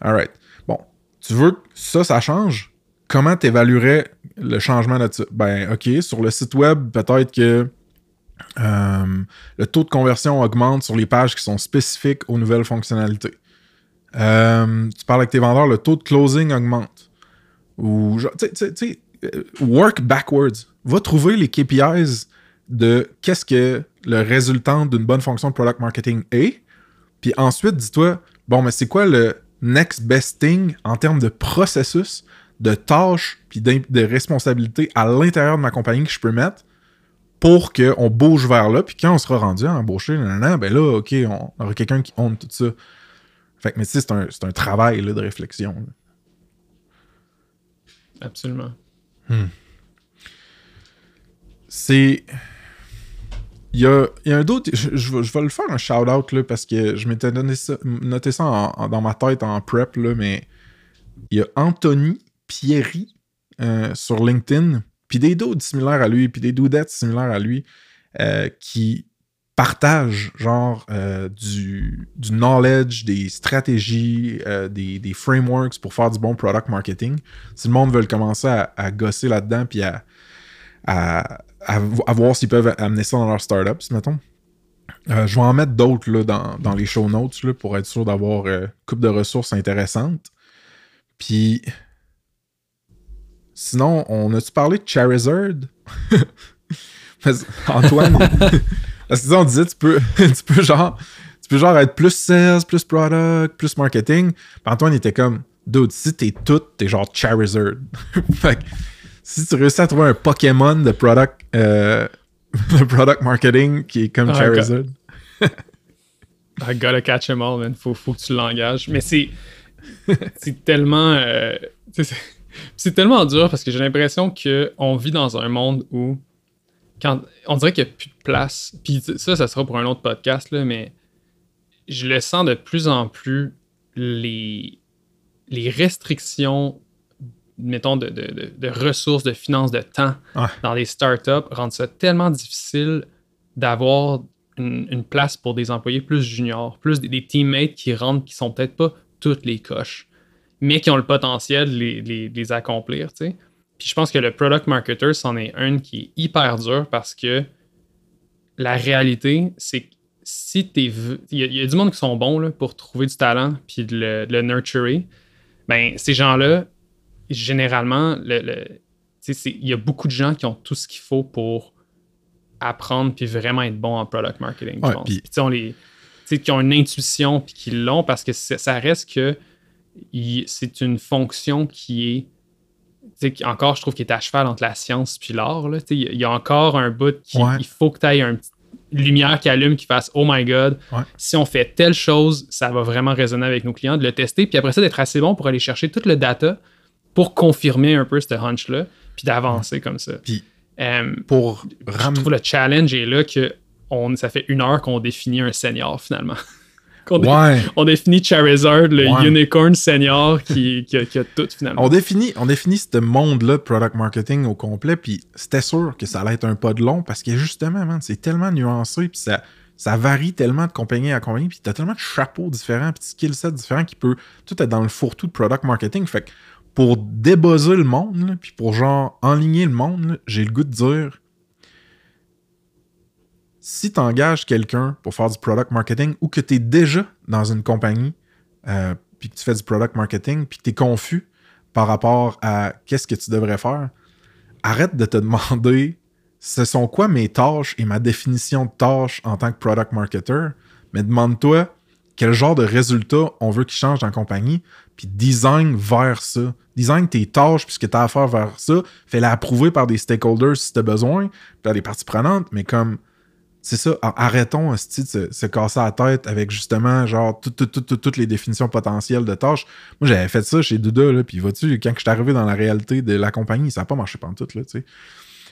Alright. Bon, tu veux que ça, ça change? Comment tu évaluerais le changement de ça? Ben, OK, sur le site web, peut-être que euh, le taux de conversion augmente sur les pages qui sont spécifiques aux nouvelles fonctionnalités. Euh, tu parles avec tes vendeurs, le taux de closing augmente. Ou, tu sais, euh, work backwards. Va trouver les KPIs de qu'est-ce que le résultat d'une bonne fonction de product marketing est. Puis ensuite, dis-toi, bon, mais c'est quoi le next best thing en termes de processus, de tâches, puis de responsabilités à l'intérieur de ma compagnie que je peux mettre pour qu'on bouge vers là? Puis quand on sera rendu à embaucher, nanana, ben là, OK, on aura quelqu'un qui honte tout ça. Fait que, mais tu sais, c'est un, travail là, de réflexion. là. Absolument. c'est. Il y a, un d'autre. Je, vais- le faire un shout-out parce que je m'étais donné ça- noté ça dans ma tête en prep, là, mais il y a Anthony Pierry euh, sur LinkedIn, puis des dudes similaires à lui, puis des dudettes similaires à lui, euh, qui partagent genre euh, du, knowledge, des stratégies, des, des frameworks pour faire du bon product marketing. Si le monde veut commencer à, à gosser là-dedans, puis à, à, à, à voir s'ils peuvent amener ça dans leur startups, mettons. Euh, je vais en mettre d'autres là, dans, dans les show notes là, pour être sûr d'avoir euh, une couple de ressources intéressantes. Puis. Sinon, on a-tu parlé de Charizard? Parce- *laughs* Antoine. Parce que *laughs* on disait, tu peux, *laughs* tu peux genre. Tu peux genre être plus sales, plus product, plus marketing. Puis Antoine était comme, dude, si t'es tout, t'es genre Charizard. fait que si tu réussis à trouver un Pokémon de product, euh, *laughs* de product marketing qui est comme Ah, Charizard. *laughs* I gotta catch them all, man. Faut, faut que tu l'engages. Mais c'est. c'est tellement. euh, c'est tellement dur parce que j'ai l'impression qu'on vit dans un monde où. Quand, on dirait qu'il n'y a plus de place. Puis ça, ça sera pour un autre podcast, là, mais je le sens de plus en plus les, les restrictions, mettons, de, de- de- de ressources, de finances, de temps Ouais. dans les startups rendent ça tellement difficile d'avoir une, une place pour des employés plus juniors, plus des, des teammates qui rentrent, qui sont peut-être pas toutes les coches, mais qui ont le potentiel de les, les- les accomplir, tu sais. Puis je pense que le product marketer, c'en est un qui est hyper dur parce que la réalité, c'est que si t'es... v- Il y, a- il y a du monde qui sont bons là, pour trouver du talent puis de le, de le nurturer. Ben, ces gens-là, généralement, le, le- il y a beaucoup de gens qui ont tout ce qu'il faut pour apprendre puis vraiment être bon en product marketing. je Ouais, on les, qui ont une intuition puis qui l'ont parce que ça reste que c'est une fonction qui est qui- encore, je trouve qu'il est à cheval entre la science puis l'art. Il y a- il y a encore un bout qui Ouais. il faut que tu aies une lumière qui allume, qui fasse Oh my god, Ouais. si on fait telle chose, ça va vraiment résonner avec nos clients, de le tester, puis après ça, d'être assez bon pour aller chercher tout le data pour confirmer un peu ce hunch-là, puis d'avancer comme ça. Puis- Euh, Pour je trouve le challenge est là que on, ça fait une heure qu'on définit un senior finalement. *laughs* qu'on Ouais. on définit Charizard, le Ouais. unicorn senior qui, qui, a, qui a tout finalement. On définit, on définit ce monde-là de product marketing au complet, puis c'était sûr que ça allait être un pas de long parce que justement, man, c'est tellement nuancé, puis ça, ça varie tellement de compagnie à compagnie, puis t'as tellement de chapeaux différents, puis de skill sets différents qui peut tout être dans le fourre-tout de product marketing. Fait que pour débuzzer le monde, puis pour genre enligner le monde, j'ai le goût de dire si tu engages quelqu'un pour faire du product marketing ou que tu es déjà dans une compagnie euh, puis que tu fais du product marketing puis que tu es confus par rapport à qu'est-ce que tu devrais faire, arrête de te demander ce sont quoi mes tâches et ma définition de tâches en tant que product marketer, mais demande-toi quel genre de résultat on veut qu'il change la compagnie, puis design vers ça. Design tes tâches, puisque tu as à faire vers ça, fais-la approuver par des stakeholders si tu as besoin, par des parties prenantes, mais comme c'est ça, ar- arrêtons esti, de se, se casser la tête avec justement genre tout- tout- tout- tout- toutes les définitions potentielles de tâches. Moi, j'avais fait ça chez Duda, là, puis vois-tu, quand je suis arrivé dans la réalité de la compagnie, ça n'a pas marché pendant tout, là, tu sais.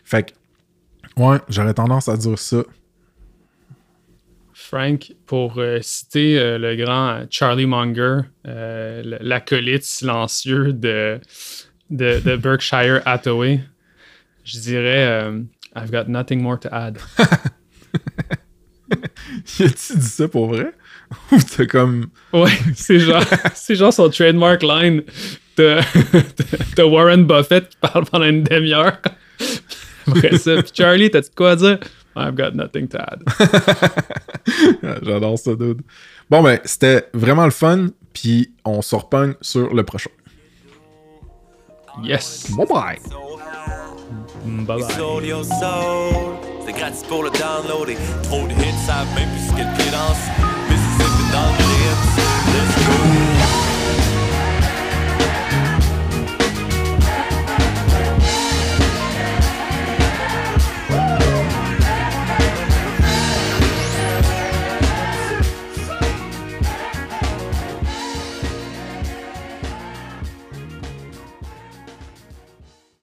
Fait que, ouais, j'aurais tendance à dire ça. Frank, pour euh, citer euh, le grand Charlie Munger, euh, l'acolyte silencieux de, de, de Berkshire Hathaway, je dirais I've got nothing more to add. *laughs* Y a-tu dit ça pour vrai? Ou t'as comme. Ouais, c'est genre, *laughs* genre son trademark line de, de, Warren Buffett qui parle pendant une demi-heure. Après ça, puis Charlie, t'as quoi à dire? I've got nothing to add. *laughs* J'adore ça, dude. Bon, ben, c'était vraiment le fun. Puis on se repogne sur le prochain. Yes. Bye bye. Mm,